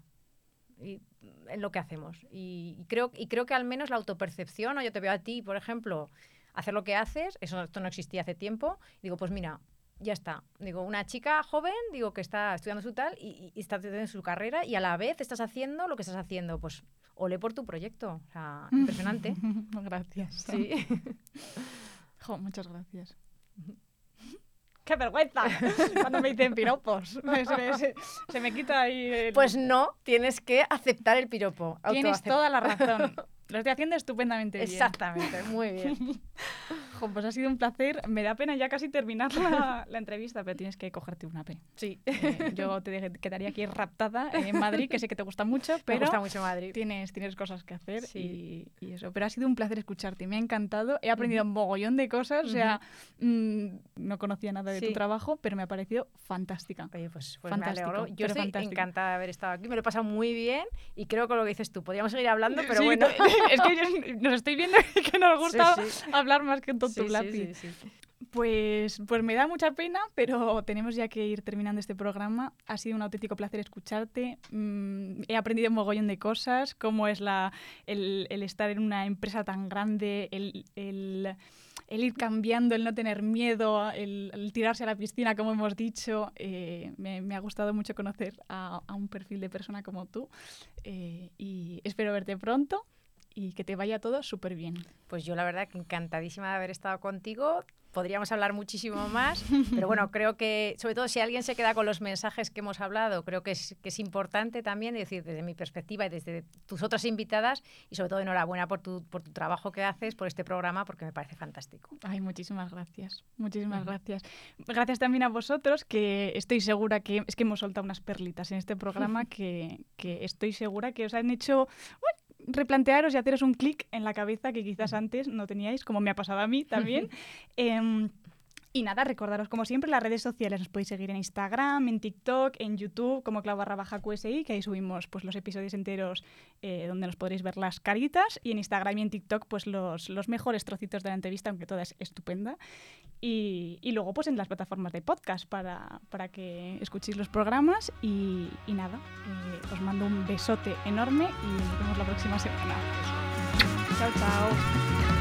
y en lo que hacemos. Y, y creo, y creo que al menos la autopercepción, o yo te veo a ti, por ejemplo, hacer lo que haces, eso esto no existía hace tiempo, y digo, pues mira, ya está. Digo, una chica joven, digo, que está estudiando su tal y, y está en su carrera y a la vez estás haciendo lo que estás haciendo. Pues ole por tu proyecto. O sea, impresionante. gracias. sí. Jo, muchas gracias. ¡Qué vergüenza! Cuando me dicen piropos. Me- se, me, se- se me quita ahí el... Pues no, tienes que aceptar el piropo. Tienes toda la razón. Lo estoy haciendo estupendamente bien. Exactamente, muy bien. Pues ha sido un placer. Me da pena ya casi terminar la, la entrevista, pero tienes que cogerte una P. Sí. Eh, yo te quedaría aquí raptada en Madrid, que sé que te gusta mucho, Me pero gusta mucho Madrid. tienes, tienes cosas que hacer Sí. y, y eso. Pero ha sido un placer escucharte, me ha encantado. He aprendido un mogollón de cosas, o sea, mm, no conocía nada de tu trabajo, pero me ha parecido fantástica. Oye, pues, pues Fantástico, me alegro. Yo estoy fantástico. encantada de haber estado aquí. Me lo he pasado muy bien y creo que lo que dices tú. Podríamos seguir hablando, pero Sí, bueno. no, es que yo- nos estoy viendo que nos gusta hablar más que un sí, lápiz. Pues, pues me da mucha pena, pero tenemos ya que ir terminando este programa. Ha sido un auténtico placer escucharte. Mm, he aprendido un mogollón de cosas, cómo es la, el, el estar en una empresa tan grande, el, el- el ir cambiando, el no tener miedo, el, el tirarse a la piscina, como hemos dicho. Eh, me, me ha gustado mucho conocer a, a un perfil de persona como tú eh, y espero verte pronto y que te vaya todo súper bien. Pues yo la verdad que encantadísima de haber estado contigo. Podríamos hablar muchísimo más, pero bueno, creo que, sobre todo si alguien se queda con los mensajes que hemos hablado, creo que es, que es importante también decir desde mi perspectiva y desde tus otras invitadas, y sobre todo enhorabuena por tu, por tu trabajo que haces, por este programa, porque me parece fantástico. Ay, muchísimas gracias. Muchísimas gracias. Gracias también a vosotros, que estoy segura que es que hemos soltado unas perlitas en este programa que, que estoy segura que os han hecho replantearos y haceros un clic en la cabeza que quizás antes no teníais, como me ha pasado a mí también. Em, y nada, recordaros como siempre las redes sociales. Nos podéis seguir en Instagram, en TikTok, en YouTube, como clau barra baja QSI, que ahí subimos pues, los episodios enteros eh, donde nos podréis ver las caritas. Y en Instagram y en TikTok, pues los, los mejores trocitos de la entrevista, aunque toda es estupenda. Y, y luego, pues en las plataformas de podcast para, para que escuchéis los programas. Y, y nada, eh, os mando un besote enorme y nos vemos la próxima semana. Chao, chao.